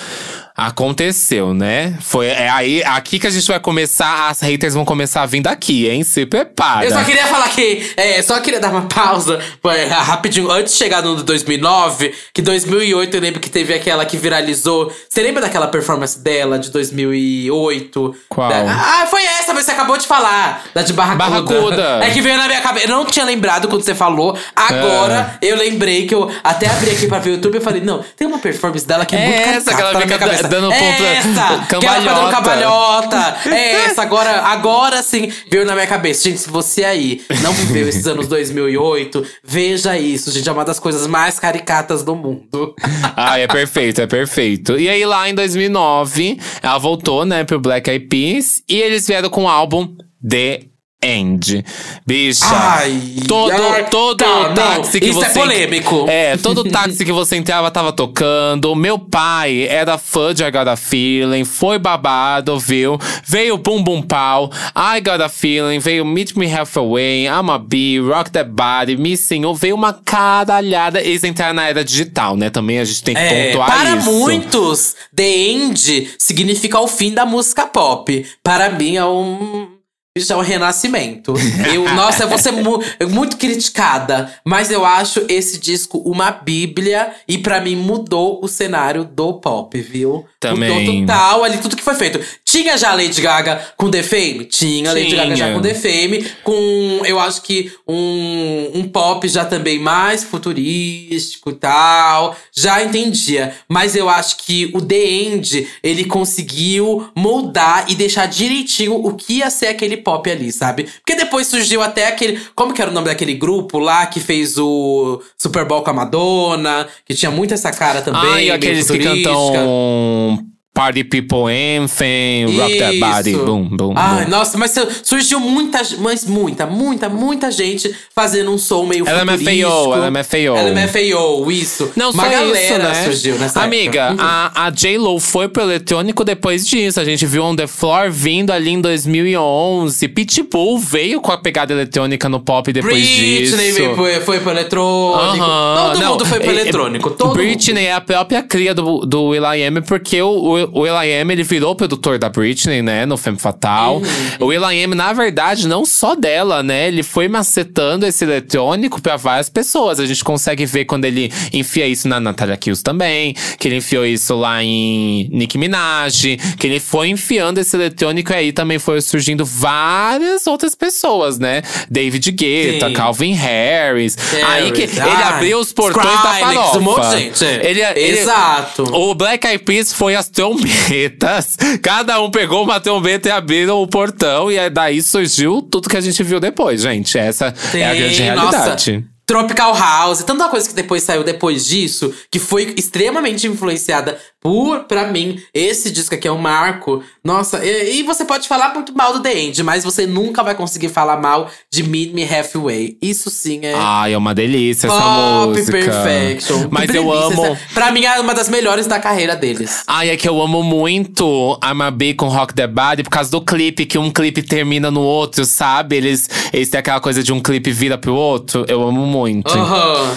Aconteceu, né? Foi é aí aqui que a gente vai começar, as haters vão começar a vir daqui, hein? Se prepara. Eu só queria falar que, é, só queria dar uma pausa, é, rapidinho, antes de chegar no 2009, que 2008 eu lembro que teve aquela que viralizou. Você lembra daquela performance dela de 2008? Qual? Da, ah, foi essa, mas você acabou de falar, da de Barracuda. Barracuda. É que veio na minha cabeça, eu não tinha lembrado quando você falou, agora É. eu lembrei que eu até abri aqui pra ver o YouTube e falei, não, tem uma performance dela que é, É muito essa, que ela na minha cabeça. Dando ponta- essa, que ela dando cambalhota. cambalhota. É essa, agora, agora sim veio na minha cabeça. Gente, se você aí não viveu esses anos 2008, veja isso, gente. É uma das coisas mais caricatas do mundo. Ah, é perfeito, é perfeito. E aí, lá em 2009, ela voltou, né, pro Black Eyed Peas. E eles vieram com o álbum The End. Bicha, Ai, todo, ai, todo tá, não, táxi que isso você… é polêmico. É, todo táxi que você entrava tava tocando. Meu pai era fã de I Got a Feeling, foi babado, viu? Veio Bum Bum Pau, I Got a Feeling, veio Meet Me Halfway, I'm a Bee, Rock That Body, Missing You, veio uma caralhada. Eles entraram na era digital, né? Também a gente tem que É, pontuar para isso. muitos, The End significa o fim da música pop. Para mim é um. Isso é um renascimento. Eu, nossa, eu vou ser mu muito criticada. Mas eu acho esse disco uma bíblia. E pra mim mudou o cenário do pop, viu? Também. Mudou total ali tudo que foi feito. Tinha já Lady Gaga com The Fame? Tinha, Lady Gaga já com The Fame. Com, eu acho que um, um pop já também mais futurístico e tal. Já entendia. Mas eu acho que o The End, ele conseguiu moldar e deixar direitinho o que ia ser aquele pop ali, sabe? Porque depois surgiu até aquele. Como que era o nome daquele grupo lá que fez o Super Bowl com a Madonna? Que tinha muito essa cara também. Ai, meio aqueles que cantam Party People Anthem, Rock That Body, boom, boom, Ai, boom. nossa, mas surgiu muita, mas muita, muita, muita gente fazendo um som meio LMFAO. LMFAO. LMFAO, isso. Não Uma só galera isso, né? surgiu nessa Amiga, época. Uhum. a, a J-Lo foi pro eletrônico depois disso. A gente viu On The Floor vindo ali em 2011. Pitbull veio com a pegada eletrônica no pop depois Britney disso. veio- foi, foi pro eletrônico. Aham, Todo não, mundo foi pro é- eletrônico. Todo Britney é a própria cria do, do Will.i.am, porque o, o, Will.i.am, ele virou produtor da Britney, né, no Femme Fatal. Uhum. O Will.i.am, na verdade, não só dela, né, ele foi macetando esse eletrônico pra várias pessoas. A gente consegue ver quando ele enfia isso na Natalia Kills também, que ele enfiou isso lá em Nicki Minaj, que ele foi enfiando esse eletrônico e aí também foi surgindo várias outras pessoas, né? David Guetta, Sim. Calvin Harris. aí que Harris, ele ai, abriu os portões da Skrillex, farofa. um monte de gente. Ele, ele- Exato. o Black Eyed Peas foi as trombetas. Cada um pegou uma trombeta e abriram o portão. E aí daí surgiu tudo que a gente viu depois, gente. Essa é a grande Sim, realidade. Tropical House, tanta coisa que depois saiu depois disso, que foi extremamente influenciada por, pra mim, esse disco aqui é um marco. Nossa, e, e você pode falar muito mal do The End, mas você nunca vai conseguir falar mal de Meet Me Halfway. Isso sim é. Ai, é uma delícia essa Pop música. Perfection. Mas eu amo. Essa- Pra mim, é uma das melhores da carreira deles. Ai, é que eu amo muito I'm a Bee com Rock the Body por causa do clipe, que um clipe termina no outro, sabe? Eles, eles têm aquela coisa de um clipe vira pro outro. Eu amo muito. Aham.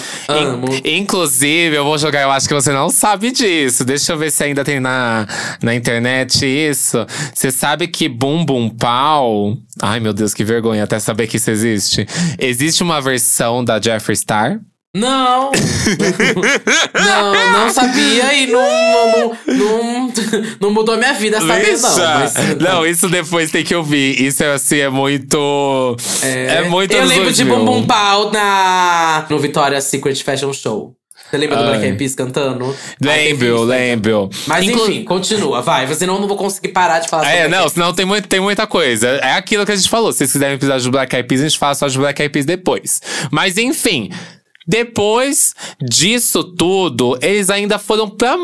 In-. Inclusive, eu vou jogar, eu acho que você não sabe disso. Deixa eu ver se ainda tem na, na internet isso. Você sabe que Bum Bum Pau. Ai, meu Deus, que vergonha até saber que isso existe. Existe uma versão da Jeffree Star. Não! não, não sabia e não, não, não, não mudou minha vida saber, não. Mas, Não, isso depois tem que ouvir. Isso é assim, é muito. É, muito Eu lembro de 2000. Bum Bum Pau na, no Victoria's Secret Fashion Show. Você lembra do. Black Eyed Peas cantando? Lembro, né? lembro. Mas Inclu- enfim, continua, vai. Senão eu não vou conseguir parar de falar É, não, senão tem, muito, tem muita coisa. É aquilo que a gente falou. Se vocês quiserem episódio do Black Eyed Peas, a gente fala só de Black Eyed Peas depois. Mas enfim, depois disso tudo, eles ainda foram pra.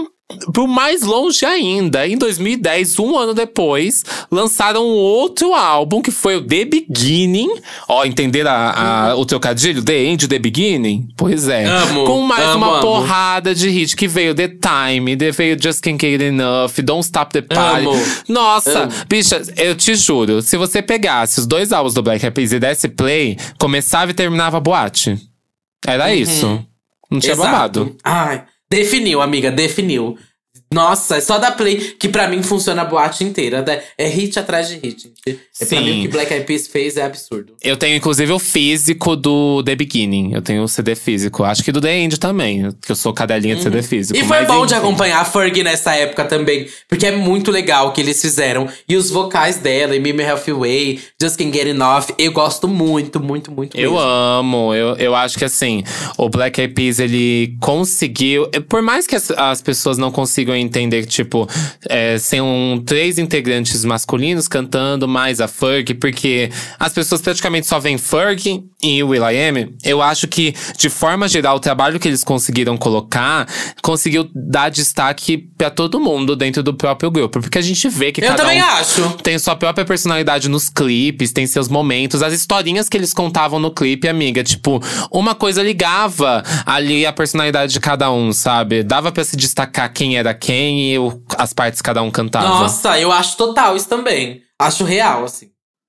Pro mais longe ainda, em 2010, um ano depois, lançaram um outro álbum que foi o The Beginning. Ó, entenderam a, a- o trocadilho? The End, The Beginning? Pois é. Amo, Com mais amo, uma amo. porrada de hit que veio The Time, de- veio Just Can't Get Enough, Don't Stop the Party. Nossa, bicha, eu te juro, se você pegasse os dois álbuns do Black Eyed Peas e desse play, começava e terminava a boate. Era isso. Não tinha Exato. babado. Ai, definiu, amiga, definiu. Nossa, é só da play que pra mim funciona a boate inteira. né? É hit atrás de hit. gente. É pra Sim. mim o que Black Eyed Peas fez é absurdo. Eu tenho, inclusive, o físico do The Beginning. Eu tenho o CD físico. Acho que do The End também, que eu sou cadelinha de CD físico. Uhum. E foi bom de acompanhar a Fergie nessa época também, porque é muito legal o que eles fizeram. E os vocais dela, e Mimi Halfway, Just Can't Get Enough, eu gosto muito, muito, muito Eu mesmo. amo, eu, eu acho que assim, o Black Eyed Peas, ele conseguiu. Por mais que as, as pessoas não consigam entender, tipo, é, são três integrantes masculinos cantando mais a Ferg, porque as pessoas praticamente só veem Ferg e o Will.i.am. Eu acho que, de forma geral, o trabalho que eles conseguiram colocar conseguiu dar destaque pra todo mundo dentro do próprio grupo. Porque a gente vê que Eu cada também um acho. tem sua própria personalidade nos clipes, tem seus momentos, as historinhas que eles contavam no clipe, amiga. Tipo, uma coisa ligava ali a personalidade de cada um, sabe? Dava pra se destacar quem era quem e o- as partes cada um cantava. Nossa, eu acho total isso também. Acho real, assim.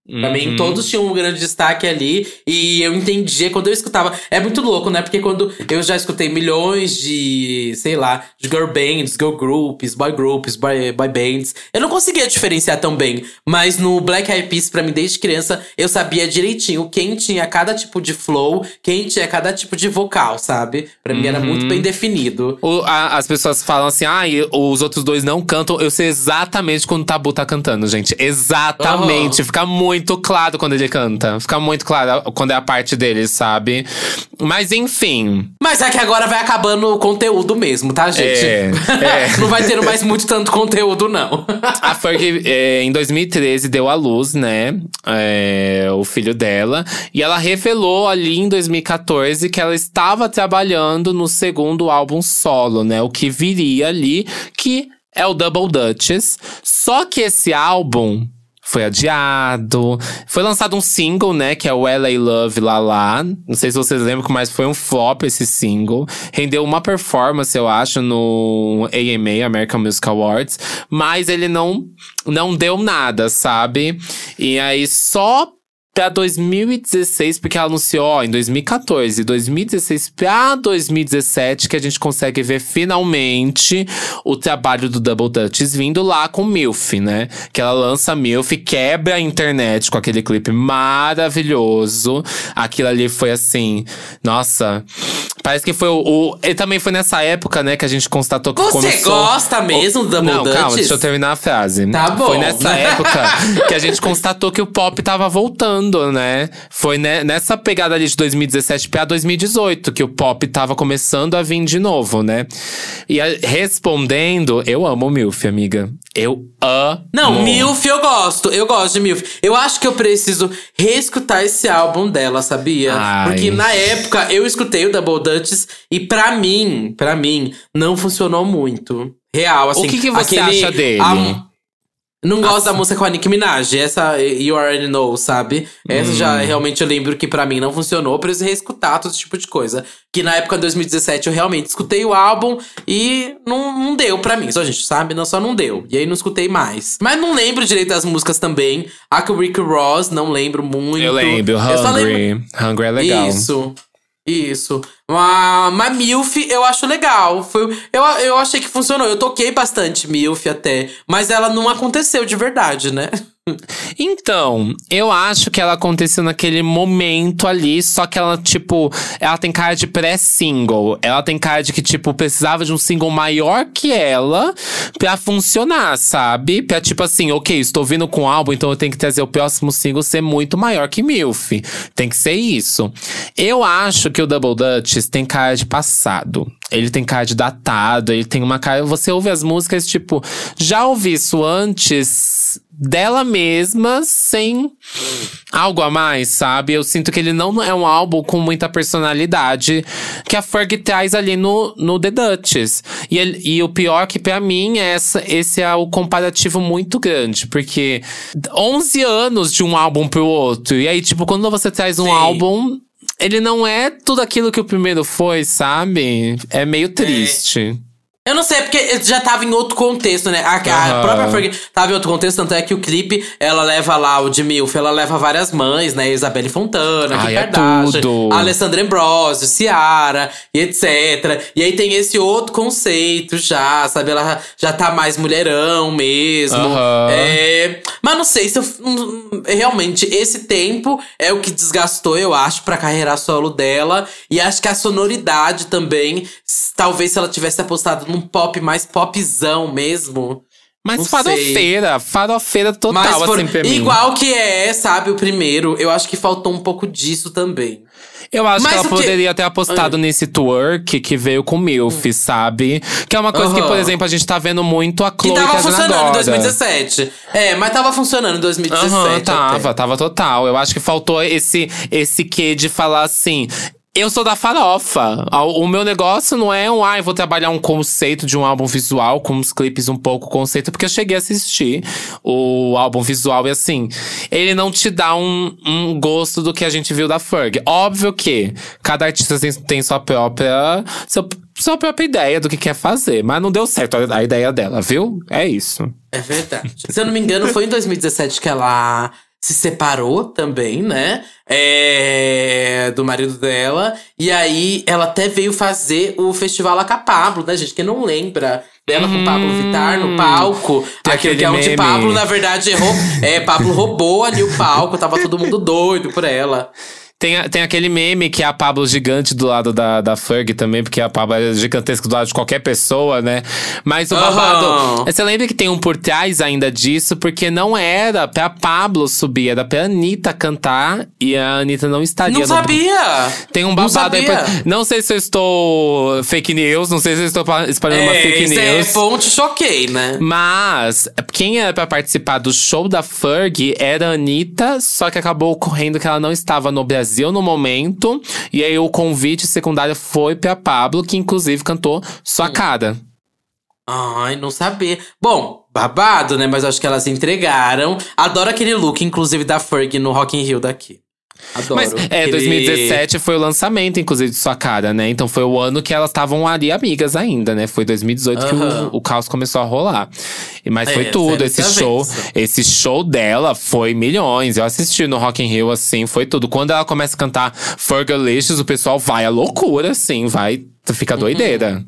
Pra mim, Uhum. todos tinham um grande destaque ali. E eu entendia quando eu escutava. É muito louco, né? Porque quando eu já escutei milhões de, sei lá, de girl bands, girl groups, boy groups, boy, boy bands. Eu não conseguia diferenciar tão bem. Mas no Black Eyed Peas, pra mim, desde criança, eu sabia direitinho quem tinha cada tipo de flow, quem tinha cada tipo de vocal, sabe? Pra mim era Uhum. muito bem definido. O- a- as pessoas falam assim, ah, os outros dois não cantam. Eu sei exatamente quando o Tabu tá cantando, gente. Exatamente. Fica muito claro quando ele canta. Fica muito claro quando é a parte dele, sabe? Mas enfim. Mas é que agora vai acabando o conteúdo mesmo, tá, gente? É, é. não vai ter mais muito tanto conteúdo, não. A Ferg, é, em 2013, deu à luz, né? é, o filho dela. E ela revelou ali em 2014 que ela estava trabalhando no segundo álbum solo, né? O que viria ali, que é o Double Duchess. Só que esse álbum. Foi adiado. Foi lançado um single, né? Que é o LA Love Lá Lá. Não sei se vocês lembram, mas foi um flop esse single. Rendeu uma performance, eu acho, no AMA, American Music Awards. Mas ele não, não deu nada, sabe? E aí só pra 2016, porque ela anunciou, ó, em 2014, 2016 pra 2017, que a gente consegue ver finalmente o trabalho do Double Dutch vindo lá com Milf, né? Que ela lança Milf, quebra a internet com aquele clipe maravilhoso. Aquilo ali foi assim, nossa, parece que foi o. o e também foi nessa época, né, que a gente constatou que Você começou. gosta mesmo Double Não, calma, Dutch? deixa eu terminar a frase. Tá bom. Foi nessa época que a gente constatou que o pop tava voltando, né? Foi ne- nessa pegada ali de 2017 pra 2018 que o pop tava começando a vir de novo, né? E a- respondendo, eu amo o Milf, amiga. Eu amo. Não, Milf eu gosto. Eu gosto de Milf. Eu acho que eu preciso reescutar esse álbum dela, sabia? Ai. Porque na época eu escutei o Double Dutch e pra mim, pra mim, não funcionou muito. Real, assim. O que, que você aquele- acha dele? a- Não gosto da música com a Nicki Minaj. Essa You Already Know, sabe? Essa Hum. já realmente eu lembro que pra mim não funcionou. Eu preciso reescutar todo esse tipo de coisa. Que na época de 2017 eu realmente escutei o álbum e não, não deu pra mim. Só a gente sabe, não, só não deu. E aí não escutei mais. Mas não lembro direito das músicas também. A com o Rick Ross, não lembro muito. Eu lembro, Eu só lembro- Hungry. Hungry é legal. Isso. Isso. Mas, mas Milf eu acho legal. Foi, eu, eu achei que funcionou. Eu toquei bastante Milf até. Mas ela não aconteceu de verdade, né? Então, eu acho que ela aconteceu naquele momento ali, só que ela, tipo, ela tem cara de pré-single. Ela tem cara de que, tipo, precisava de um single maior que ela pra funcionar, sabe? Pra, tipo assim, ok, estou vindo com o álbum, então eu tenho que trazer o próximo single ser muito maior que Milf. Tem que ser isso. Eu acho que o Double Dutch tem cara de passado. Ele tem cara de datado, ele tem uma cara. Você ouve as músicas, tipo, já ouvi isso antes dela mesma, sem algo a mais, sabe? Eu sinto que ele não é um álbum com muita personalidade que a Ferg traz ali no, no The Duchess. E, ele- e o pior que pra mim é essa, esse é o comparativo muito grande, porque 11 anos de um álbum pro outro. E aí, tipo, quando você traz um Sim. álbum. Ele não é tudo aquilo que o primeiro foi, sabe? É meio triste. Eu não sei, porque já tava em outro contexto, né? A, a própria Fergie tava em outro contexto, tanto é que o clipe, ela leva lá o de Milf, ela leva várias mães, né? Isabelle Fontana, Kim Ai, é Kardashian, tudo. Alessandra Ambrosio, Ciara, e etc. E aí tem esse outro conceito já, sabe? Ela já tá mais mulherão mesmo. Aham. É, mas não sei se eu, hum, realmente esse tempo é o que desgastou, eu acho, pra carreira solo dela. E acho que a sonoridade também, talvez se ela tivesse apostado num pop mais popzão mesmo. Mas Não farofeira, farofeira total, Mas por- assim, pra mim. igual que é, sabe, o primeiro, eu acho que faltou um pouco disso também. Eu acho Mas que ela o que- poderia ter apostado nesse twerk que veio com MILF, sabe? Que é uma coisa que, Hum. Aham. por exemplo, a gente tá vendo muito a Que Chloe tava fazendo funcionando agora. em 2017. É, mas tava funcionando em 2017. Aham, até. tava, tava total. Eu acho que faltou esse, esse quê de falar assim. Eu sou da farofa. O meu negócio não é um, ai, vou trabalhar um conceito de um álbum visual com uns clipes um pouco conceito, porque eu cheguei a assistir o álbum visual e assim, ele não te dá um, um gosto do que a gente viu da Ferg. Óbvio que cada artista tem, tem sua própria. Seu, sua própria ideia do que quer fazer, mas não deu certo a, a ideia dela, viu? É isso. É verdade. Se eu não me engano, foi em 2017 que ela se separou também, né? É, do marido dela. E aí ela até veio fazer o festival Laca Pablo, né, gente? Quem não lembra dela com Pablo Vittar no palco. Hum. Aquele aquele que é onde meme. Pablo, na verdade, errou. É, Pablo roubou ali o palco, tava todo mundo doido por ela. Tem, tem aquele meme que é a Pablo gigante do lado da, da Ferg também, porque a Pablo é gigantesca do lado de qualquer pessoa, né? Mas o babado. Você lembra que tem um por trás ainda disso? Porque não era pra Pablo subir, era pra Anitta cantar e a Anitta não estaria Não no. sabia! Tem um Não babado aí. sabia. por- Não sei se eu estou fake news, não sei se eu estou pa- espalhando uma É, fake isso é news. fonte choquei, né? Mas quem era pra participar do show da Ferg era a Anitta, só que acabou ocorrendo que ela não estava no Brasil no momento. E aí o convite secundário foi pra Pablo, que inclusive cantou Sua Hum. Cara. Ai, não sabia. Bom, babado, né? Mas acho que elas entregaram. Adoro aquele look, inclusive, da Ferg no Rock in Rio daqui. Adoro. Mas é, Aquele- 2017 foi o lançamento, inclusive, de Sua Cara, né? Então foi o ano que elas estavam ali amigas ainda, né? Foi 2018 que Aham. o, o caos começou a rolar. E- Mas É, foi tudo, sério, esse show. vez. Esse show dela foi milhões. Eu assisti no Rock in Rio, assim, foi tudo. Quando ela começa a cantar Fergalicious, o pessoal vai à loucura, assim, vai. Fica Uhum. doideira.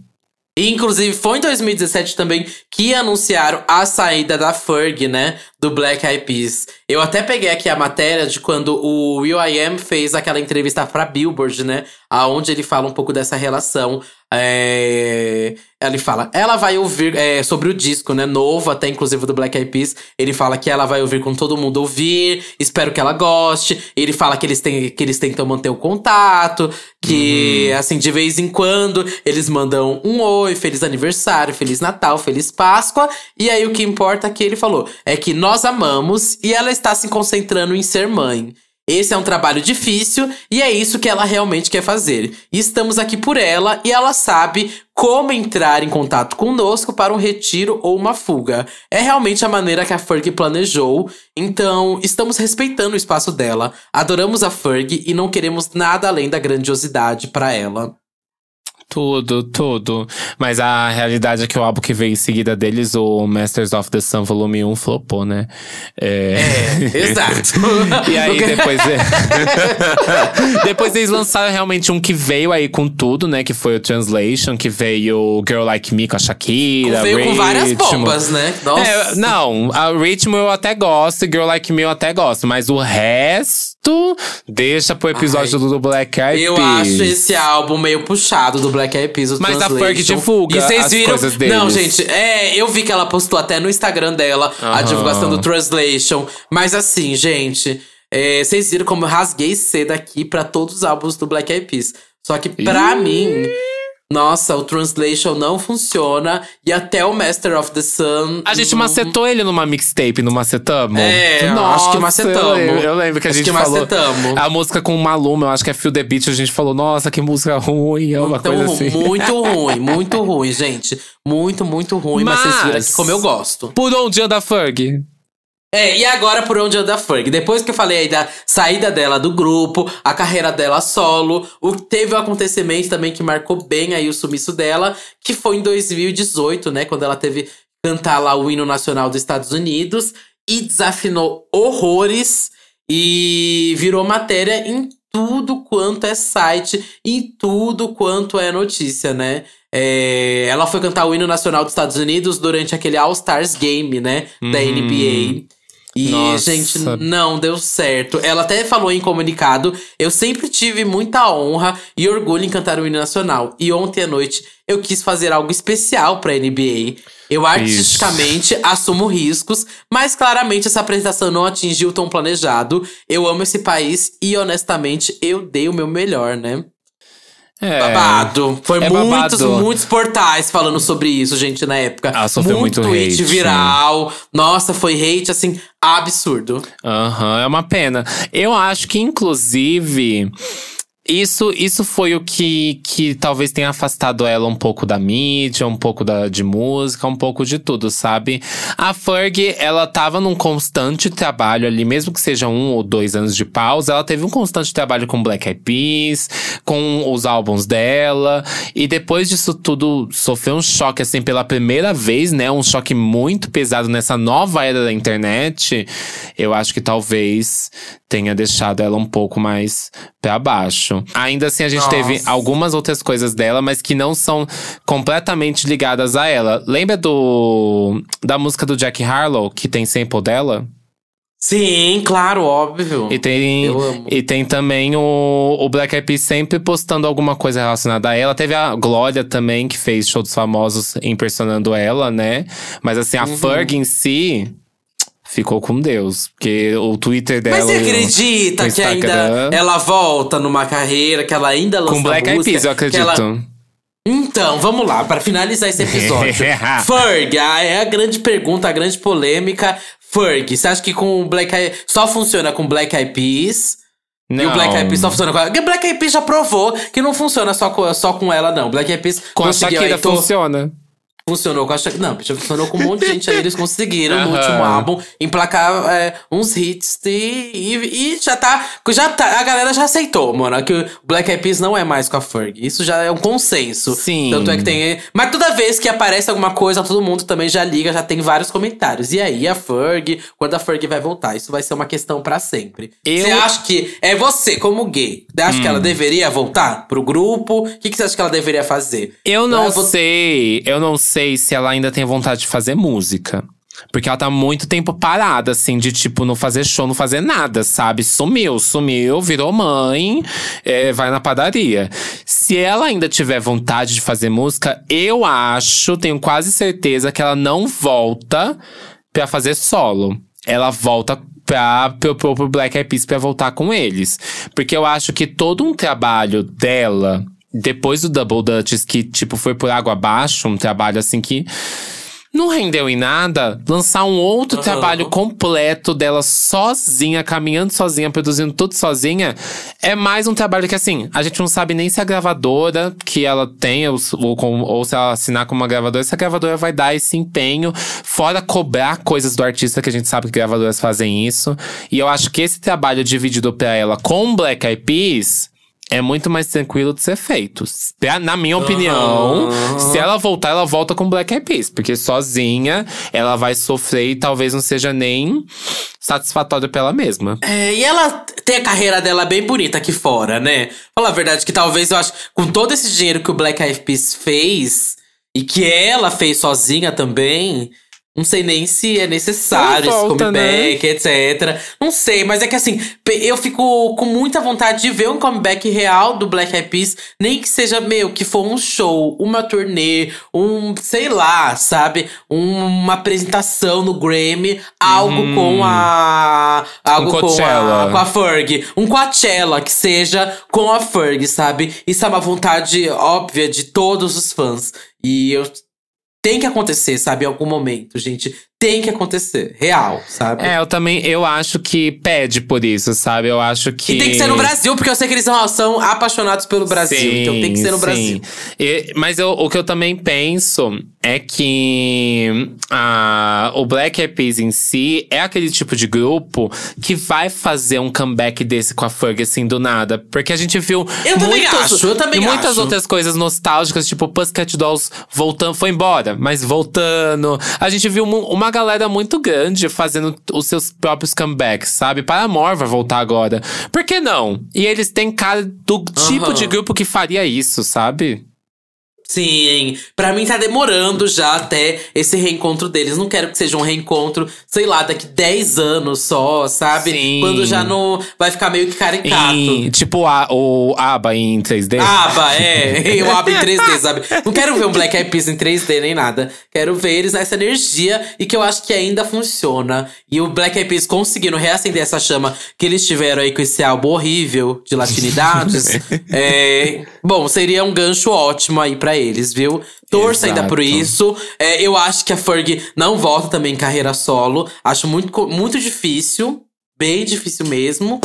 E, inclusive, foi em 2017 também que anunciaram a saída da Ferg, né? Do Black Eyed Peas. Eu até peguei aqui a matéria de quando o Will.i.am fez aquela entrevista pra Billboard, né? Aonde ele fala um pouco dessa relação. É... Ele fala, ela vai ouvir é, sobre o disco, né? Novo, até inclusive do Black Eyed Peas. Ele fala que ela vai ouvir com todo mundo ouvir. Espero que ela goste. Ele fala que eles, têm, que eles tentam manter o contato. Que, assim, de vez em quando eles mandam um oi, feliz aniversário, feliz Natal, feliz Páscoa. E aí o que importa que ele falou é que nós amamos e ela está se concentrando em ser mãe. Esse é um trabalho difícil e é isso que ela realmente quer fazer. E estamos aqui por ela e ela sabe como entrar em contato conosco para um retiro ou uma fuga. É realmente a maneira que a Ferg planejou, então estamos respeitando o espaço dela. Adoramos a Ferg e não queremos nada além da grandiosidade para ela. Tudo, tudo. Mas a realidade é que o álbum que veio em seguida deles, o Masters of the Sun Volume 1, flopou, né? É. Exato. E aí depois. depois eles lançaram realmente um que veio aí com tudo, né? Que foi o Translation, que veio Girl Like Me com a Shakira. Veio com várias Ritmo. bombas, né? Nossa. É, não, a Ritmo eu até gosto, Girl Like Me eu até gosto, mas o resto deixa pro episódio Ai, do Black Eyed Eu Peas. acho esse álbum meio puxado do Black Eyed Peas, Mas a. Ferg divulga E vocês as viram? Não, gente, é, eu vi que ela postou até no Instagram dela a Aham. divulgação do Translation. Mas assim, gente, é, vocês viram como eu rasguei seda aqui pra todos os álbuns do Black Eyed Peas. Só que pra mim, nossa, o Translation não funciona. E até o Master of the Sun. A gente não- macetou ele numa mixtape, não macetamos? É, Nossa, acho que macetamos. Eu, eu lembro que a Acho gente que falou. macetamos. A música com o Maluma, eu acho que é Feel the Beat, a gente falou, nossa, que música ruim, é uma Então, coisa assim. muito ruim, muito ruim, gente. Muito, muito ruim. Mas, vocês viram Mas- aqui como eu gosto. Por onde anda Ferg? É, e agora por onde anda a Ferg? Depois que eu falei aí da saída dela do grupo, a carreira dela solo, o, teve um acontecimento também que marcou bem aí o sumiço dela, que foi em 2018, né? Quando ela teve cantar lá o hino nacional dos Estados Unidos e desafinou horrores e virou matéria em tudo quanto é site, em tudo quanto é notícia, né? É, ela foi cantar o hino nacional dos Estados Unidos durante aquele All Stars Game, né? Da Uhum. NBA. E, Nossa. gente, não deu certo. Ela até falou em comunicado: eu sempre tive muita honra e orgulho em cantar o hino nacional. E ontem à noite eu quis fazer algo especial pra NBA. Eu artisticamente assumo riscos, mas claramente essa apresentação não atingiu o tom planejado. Eu amo esse país e honestamente eu dei o meu melhor, né? É. Babado. Foi É muitos, babado. muitos portais falando sobre isso, gente, na época. Ah, sofreu muito tweet hate. viral. Nossa, foi hate, assim, absurdo. Aham, é uma pena. Eu acho que, inclusive, isso, isso foi o que, que talvez tenha afastado ela um pouco da mídia, um pouco da, de música, um pouco de tudo, sabe? A Ferg, ela tava num constante trabalho ali, mesmo que seja um ou dois anos de pausa, ela teve um constante trabalho com Black Eyed Peas, com os álbuns dela. E depois disso tudo, sofreu um choque, assim, pela primeira vez, né? Um choque muito pesado nessa nova era da internet. Eu acho que talvez tenha deixado ela um pouco mais pra baixo. Ainda assim, a gente Nossa. teve algumas outras coisas dela, mas que não são completamente ligadas a ela. Lembra do da música do Jack Harlow, que tem sample dela? Sim, claro, óbvio. E tem, e tem também o, o Black Eyed Peas sempre postando alguma coisa relacionada a ela. Teve a Glória também, que fez show dos famosos impersonando ela, né? Mas assim, a Uhum. Ferg em si ficou com Deus. Porque o Twitter dela. Mas você acredita que ainda ela volta numa carreira, que ela ainda lança Com Black Eyed Peas, eu acredito. ela- Então, vamos lá, para finalizar esse episódio. Ferg, a- é a grande pergunta, a grande polêmica. Ferg, você acha que com o Black Eyed só funciona com Black Eyed Peas? E o Black Eyed Peas só funciona com ela? Porque Black Eyed Peas já provou que não funciona só com, só com ela, não. Black Eyed Peas Com a Shakira tô- funciona. Funcionou com a Shakira. Não, já funcionou com um monte de gente aí. Eles conseguiram no último álbum emplacar é, uns hits e, e, e já tá. Já tá. A galera já aceitou, mano. Que o Black Eyed Peas não é mais com a Ferg. Isso já é um consenso. Sim. Tanto é que tem. Mas toda vez que aparece alguma coisa, todo mundo também já liga, já tem vários comentários. E aí, a Ferg, quando a Ferg vai voltar? Isso vai ser uma questão pra sempre. Eu- Você acha que. É você, como gay. Você acha que Hum. ela deveria voltar pro grupo? O que, que você acha que ela deveria fazer? Eu não Eu vou- sei, eu não sei se ela ainda tem vontade de fazer música. Porque ela tá muito tempo parada, assim, de tipo, não fazer show, não fazer nada, sabe? Sumiu, sumiu, virou mãe, é, vai na padaria. Se ela ainda tiver vontade de fazer música, eu acho, tenho quase certeza que ela não volta pra fazer solo. Ela volta pra, pro, pro Black Eyed Peas pra voltar com eles. Porque eu acho que todo um trabalho dela, depois do Double Dutch, que, tipo, foi por água abaixo, um trabalho assim que não rendeu em nada, lançar um outro Aham. trabalho completo dela sozinha, caminhando sozinha, produzindo tudo sozinha, é mais um trabalho que, assim, a gente não sabe nem se a gravadora que ela tem, ou, ou, ou se ela assinar com uma gravadora, se a gravadora vai dar esse empenho, fora cobrar coisas do artista, que a gente sabe que gravadoras fazem isso. E eu acho que esse trabalho dividido pra ela com Black Eyed Peas. É muito mais tranquilo de ser feito. Pra- Na minha opinião, Aham. se ela voltar, ela volta com Black Eyed Peas. Porque sozinha, ela vai sofrer e talvez não seja nem satisfatória pra ela mesma. É, e ela tem a carreira dela bem bonita aqui fora, né? Fala a verdade, que talvez eu acho, com todo esse dinheiro que o Black Eyed Peas fez, e que ela fez sozinha também, não sei nem se é necessário volta, esse comeback, etc. Não sei, mas é que assim, eu fico com muita vontade de ver um comeback real do Black Eyed Peas, nem que seja, meu, que for um show, uma turnê, um, sei lá, sabe? Um- uma apresentação no Grammy, algo com a. Algo com Uhum. Coachella. a, com a Ferg. Um Coachella que seja com a Ferg, sabe? Isso é uma vontade óbvia de todos os fãs. E eu. Tem que acontecer, sabe? Em algum momento, gente. Tem que acontecer. Real, sabe? É, eu também, eu acho que pede por isso, sabe? Eu acho que… E tem que ser no Brasil, porque eu sei que eles são, são apaixonados pelo Brasil. Sim, então tem que ser no sim. Brasil. E- mas eu- o que eu também penso é que ah, o Black Eyed Peas em si é aquele tipo de grupo que vai fazer um comeback desse com a Fergie assim do nada. Porque a gente viu Eu também muitos- acho, eu também e muitas acho. outras coisas nostálgicas, tipo Pussycat Dolls voltando, foi embora, mas voltando. A gente viu uma galera muito grande fazendo os seus próprios comebacks, sabe? Paramore vai voltar agora. Por que não? E eles têm cara do tipo de grupo que faria isso, sabe? Sim, pra mim tá demorando já até esse reencontro deles. Não quero que seja um reencontro, sei lá, daqui 10 anos só, sabe? Sim. Quando já não vai ficar meio que caricato. Em- tipo a, o ABBA em 3D. Aba, é. Eu abro em 3D, sabe? Não quero ver um Black Eyed Peas em 3D nem nada. Quero ver eles nessa energia e que eu acho que ainda funciona. E o Black Eyed Peas conseguindo reacender essa chama que eles tiveram aí com esse álbum horrível de latinidades. é, bom, seria um gancho ótimo aí pra eles, viu? Torça ainda por Exato. isso. É, eu acho que a Fergie não volta também em carreira solo. Acho muito, muito difícil. Bem difícil mesmo.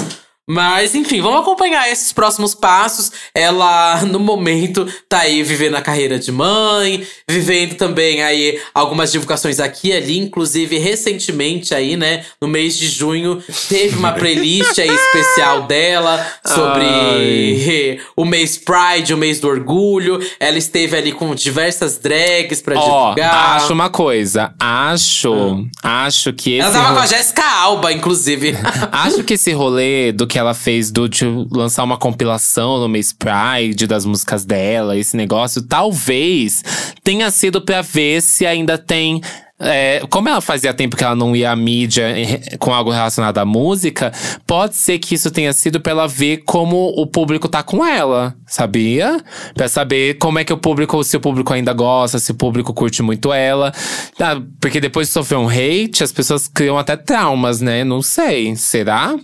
Mas, enfim, vamos acompanhar esses próximos passos. Ela, no momento, tá aí vivendo a carreira de mãe, vivendo também aí algumas divulgações aqui e ali. Inclusive, recentemente aí, né, no mês de junho, teve uma playlist aí especial dela sobre o mês Pride, o mês do orgulho. Ela esteve ali com diversas drags pra Ó, divulgar. acho uma coisa. Acho. Acho que esse. Ela tava ro- com a Jéssica Alba, inclusive. Acho que esse rolê do que ela fez do de lançar uma compilação no mês Pride das músicas dela, esse negócio, talvez tenha sido pra ver se ainda tem. é, como ela fazia tempo que ela não ia à mídia em- com algo relacionado à música, pode ser que isso tenha sido pra ela ver como o público tá com ela, sabia? Pra saber como é que o público, se o público ainda gosta, se o público curte muito ela. Ah, porque depois de sofrer um hate, as pessoas criam até traumas, né? Não sei. Será?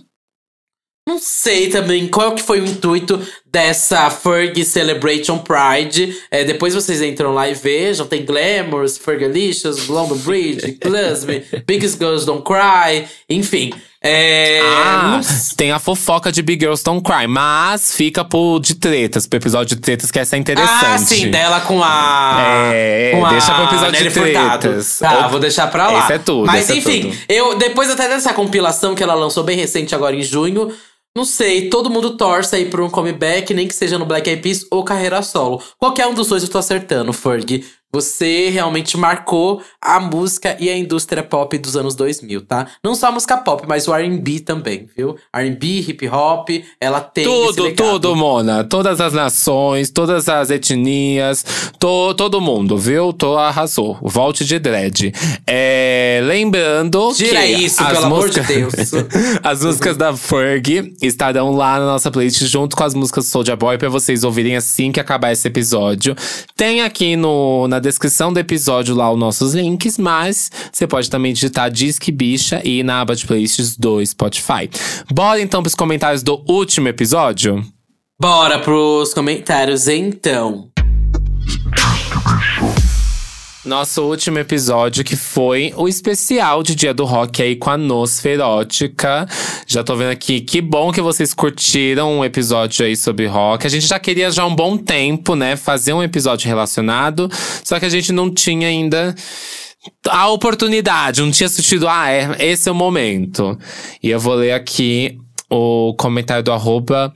Não sei também qual que foi o intuito dessa Fergie Celebration Pride. É, depois vocês entram lá e vejam. Tem Glamours, Fergalicious, London Bridge, Me, Biggest Girls Don't Cry. Enfim. É, Ah, tem a fofoca de Big Girls Don't Cry, mas fica pro de tretas, pro episódio de tretas, que essa é interessante. Ah, sim, dela com a. É, com deixa a pro episódio de Nelly Furtado. tretas. Tá, Ou- vou deixar pra lá. Esse é tudo, Mas é enfim, tudo. eu depois até dessa compilação que ela lançou bem recente agora em junho. Não sei, todo mundo torce aí por um comeback, nem que seja no Black Eyed Peas ou carreira solo. Qualquer um dos dois eu tô acertando, Ferg. Você realmente marcou a música e a indústria pop dos anos 2000, tá? Não só a música pop, mas o R&B também, viu? R&B, hip hop, ela tem Tudo, tudo, Mona. Todas as nações, todas as etnias, to, todo mundo, viu? Tô arrasou. Volte de dread. É, lembrando Tira que isso, as pelo amor de Deus. as músicas da Ferg estarão lá na nossa playlist junto com as músicas do Soulja Boy pra vocês ouvirem assim que acabar esse episódio. Tem aqui no, na descrição do episódio lá os nossos links, mas você pode também digitar Disque Bicha e na aba de playlists do Spotify. Bora então pros comentários do último episódio? Bora pros comentários então. Nosso último episódio, que foi o especial de Dia do Rock aí com a Nosferótica. Já tô vendo aqui, que bom que vocês curtiram um episódio aí sobre rock. A gente já queria já um bom tempo, né, fazer um episódio relacionado, só que a gente não tinha ainda a oportunidade, não tinha sentido, ah, é, esse é o momento. E eu vou ler aqui o comentário do arroba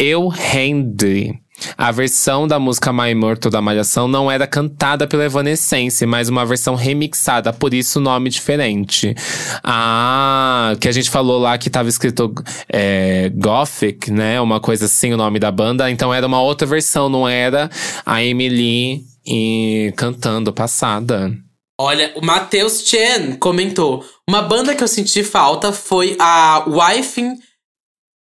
Euhenry. A versão da música My Morto da Malhação não era cantada pela Evanescence, mas uma versão remixada, por isso o nome diferente. Ah, que a gente falou lá que tava escrito é, Gothic, né? Uma coisa assim, o nome da banda. Então era uma outra versão, não era a Emily e cantando passada. Olha, o Matheus Chen comentou: Uma banda que eu senti falta foi a Wife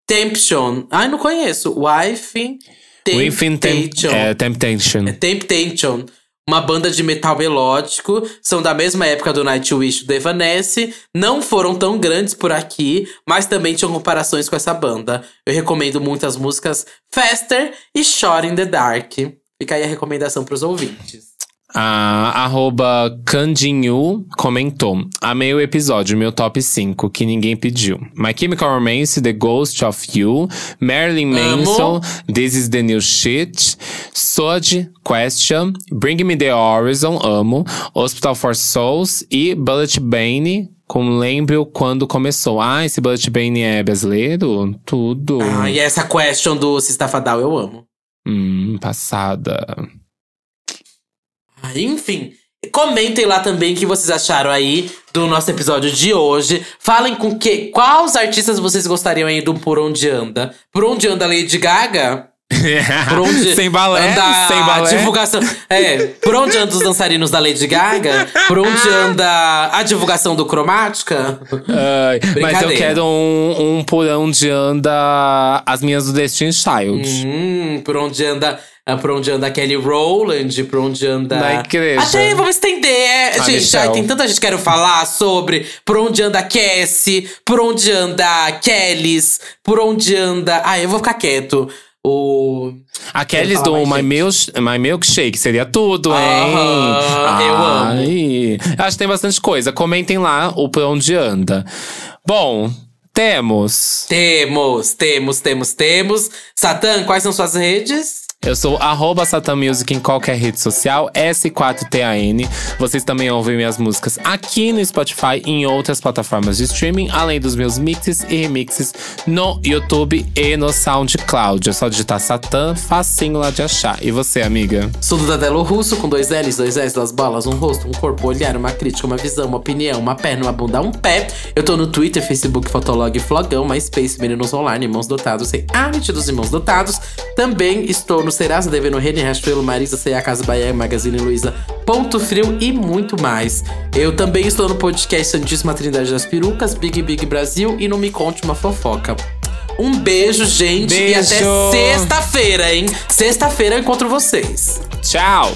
Temptation. Ai, não conheço. Wife Temptation. é, Temptation. É Temptation. Uma banda de metal melódico. São da mesma época do Nightwish do Evanesce. Não foram tão grandes por aqui, mas também tinham comparações com essa banda. Eu recomendo muito as músicas Faster e Shot in the Dark. Fica aí a recomendação pros ouvintes. A arroba Candinhu comentou. Amei o episódio, meu top 5, que ninguém pediu. My Chemical Romance, The Ghost of You. Marilyn Manson, This is the New Shit. Sod, Question. Bring Me the Horizon, amo. Hospital for Souls. E Bullet Bane, com Lembro Quando Começou. Ah, esse Bullet Bane é brasileiro? Tudo. Ah, e essa question do Sistafadal eu amo. Hum, passada. Ah, enfim, comentem lá também o que vocês acharam aí do nosso episódio de hoje. Falem com que quais artistas vocês gostariam aí do Por Onde Anda. Por Onde Anda Lady Gaga? Por onde sem balé, anda sem balé. Divulgação. É, por onde anda os dançarinos da Lady Gaga? Por onde anda a divulgação do Cromática? Ai, mas eu quero um, um por onde anda as minhas do Destiny Child. Hum, por onde anda por onde anda a Kelly Rowland, por onde anda. Na igreja. Até vamos estender. É, A gente, já tem tanta gente que quero falar sobre por onde anda a Cassie, por onde anda a Kellys, por onde anda. Ah, eu vou ficar quieto. O. Aqueles do My, Milk, My Milkshake seria tudo, hein? Eu amo. Ai, Acho que tem bastante coisa. Comentem lá o Por Onde Anda. Bom, temos. Temos, temos, temos, temos. Satã, quais são suas redes? Eu sou arroba Music em qualquer rede social, S4TAN. Vocês também ouvem minhas músicas aqui no Spotify e em outras plataformas de streaming, além dos meus mixes e remixes no YouTube e no SoundCloud. É só digitar Satan, facinho lá de achar. E você, amiga? Sou do Dadelo Russo, com dois L's, dois S, duas bolas, um rosto, um corpo, um olhar, uma crítica, uma visão, uma opinião, uma perna, uma bunda, um pé. Eu tô no Twitter, Facebook, Fotolog, Flogão, MySpace, Meninos Online, Irmãos Dotados, sem arte dos Irmãos Dotados. Também estou no Serasa Devendo Rede, Riachuelo, Marisa, Ceia, Casa Bahia, Magazine Luiza, Ponto Frio e muito mais. Eu também estou no podcast Santíssima Trindade das Perucas, Big Big Brasil e no Me Conte Uma Fofoca. Um beijo, gente, e Beijo. até sexta-feira, hein? Sexta-feira eu encontro vocês. Tchau!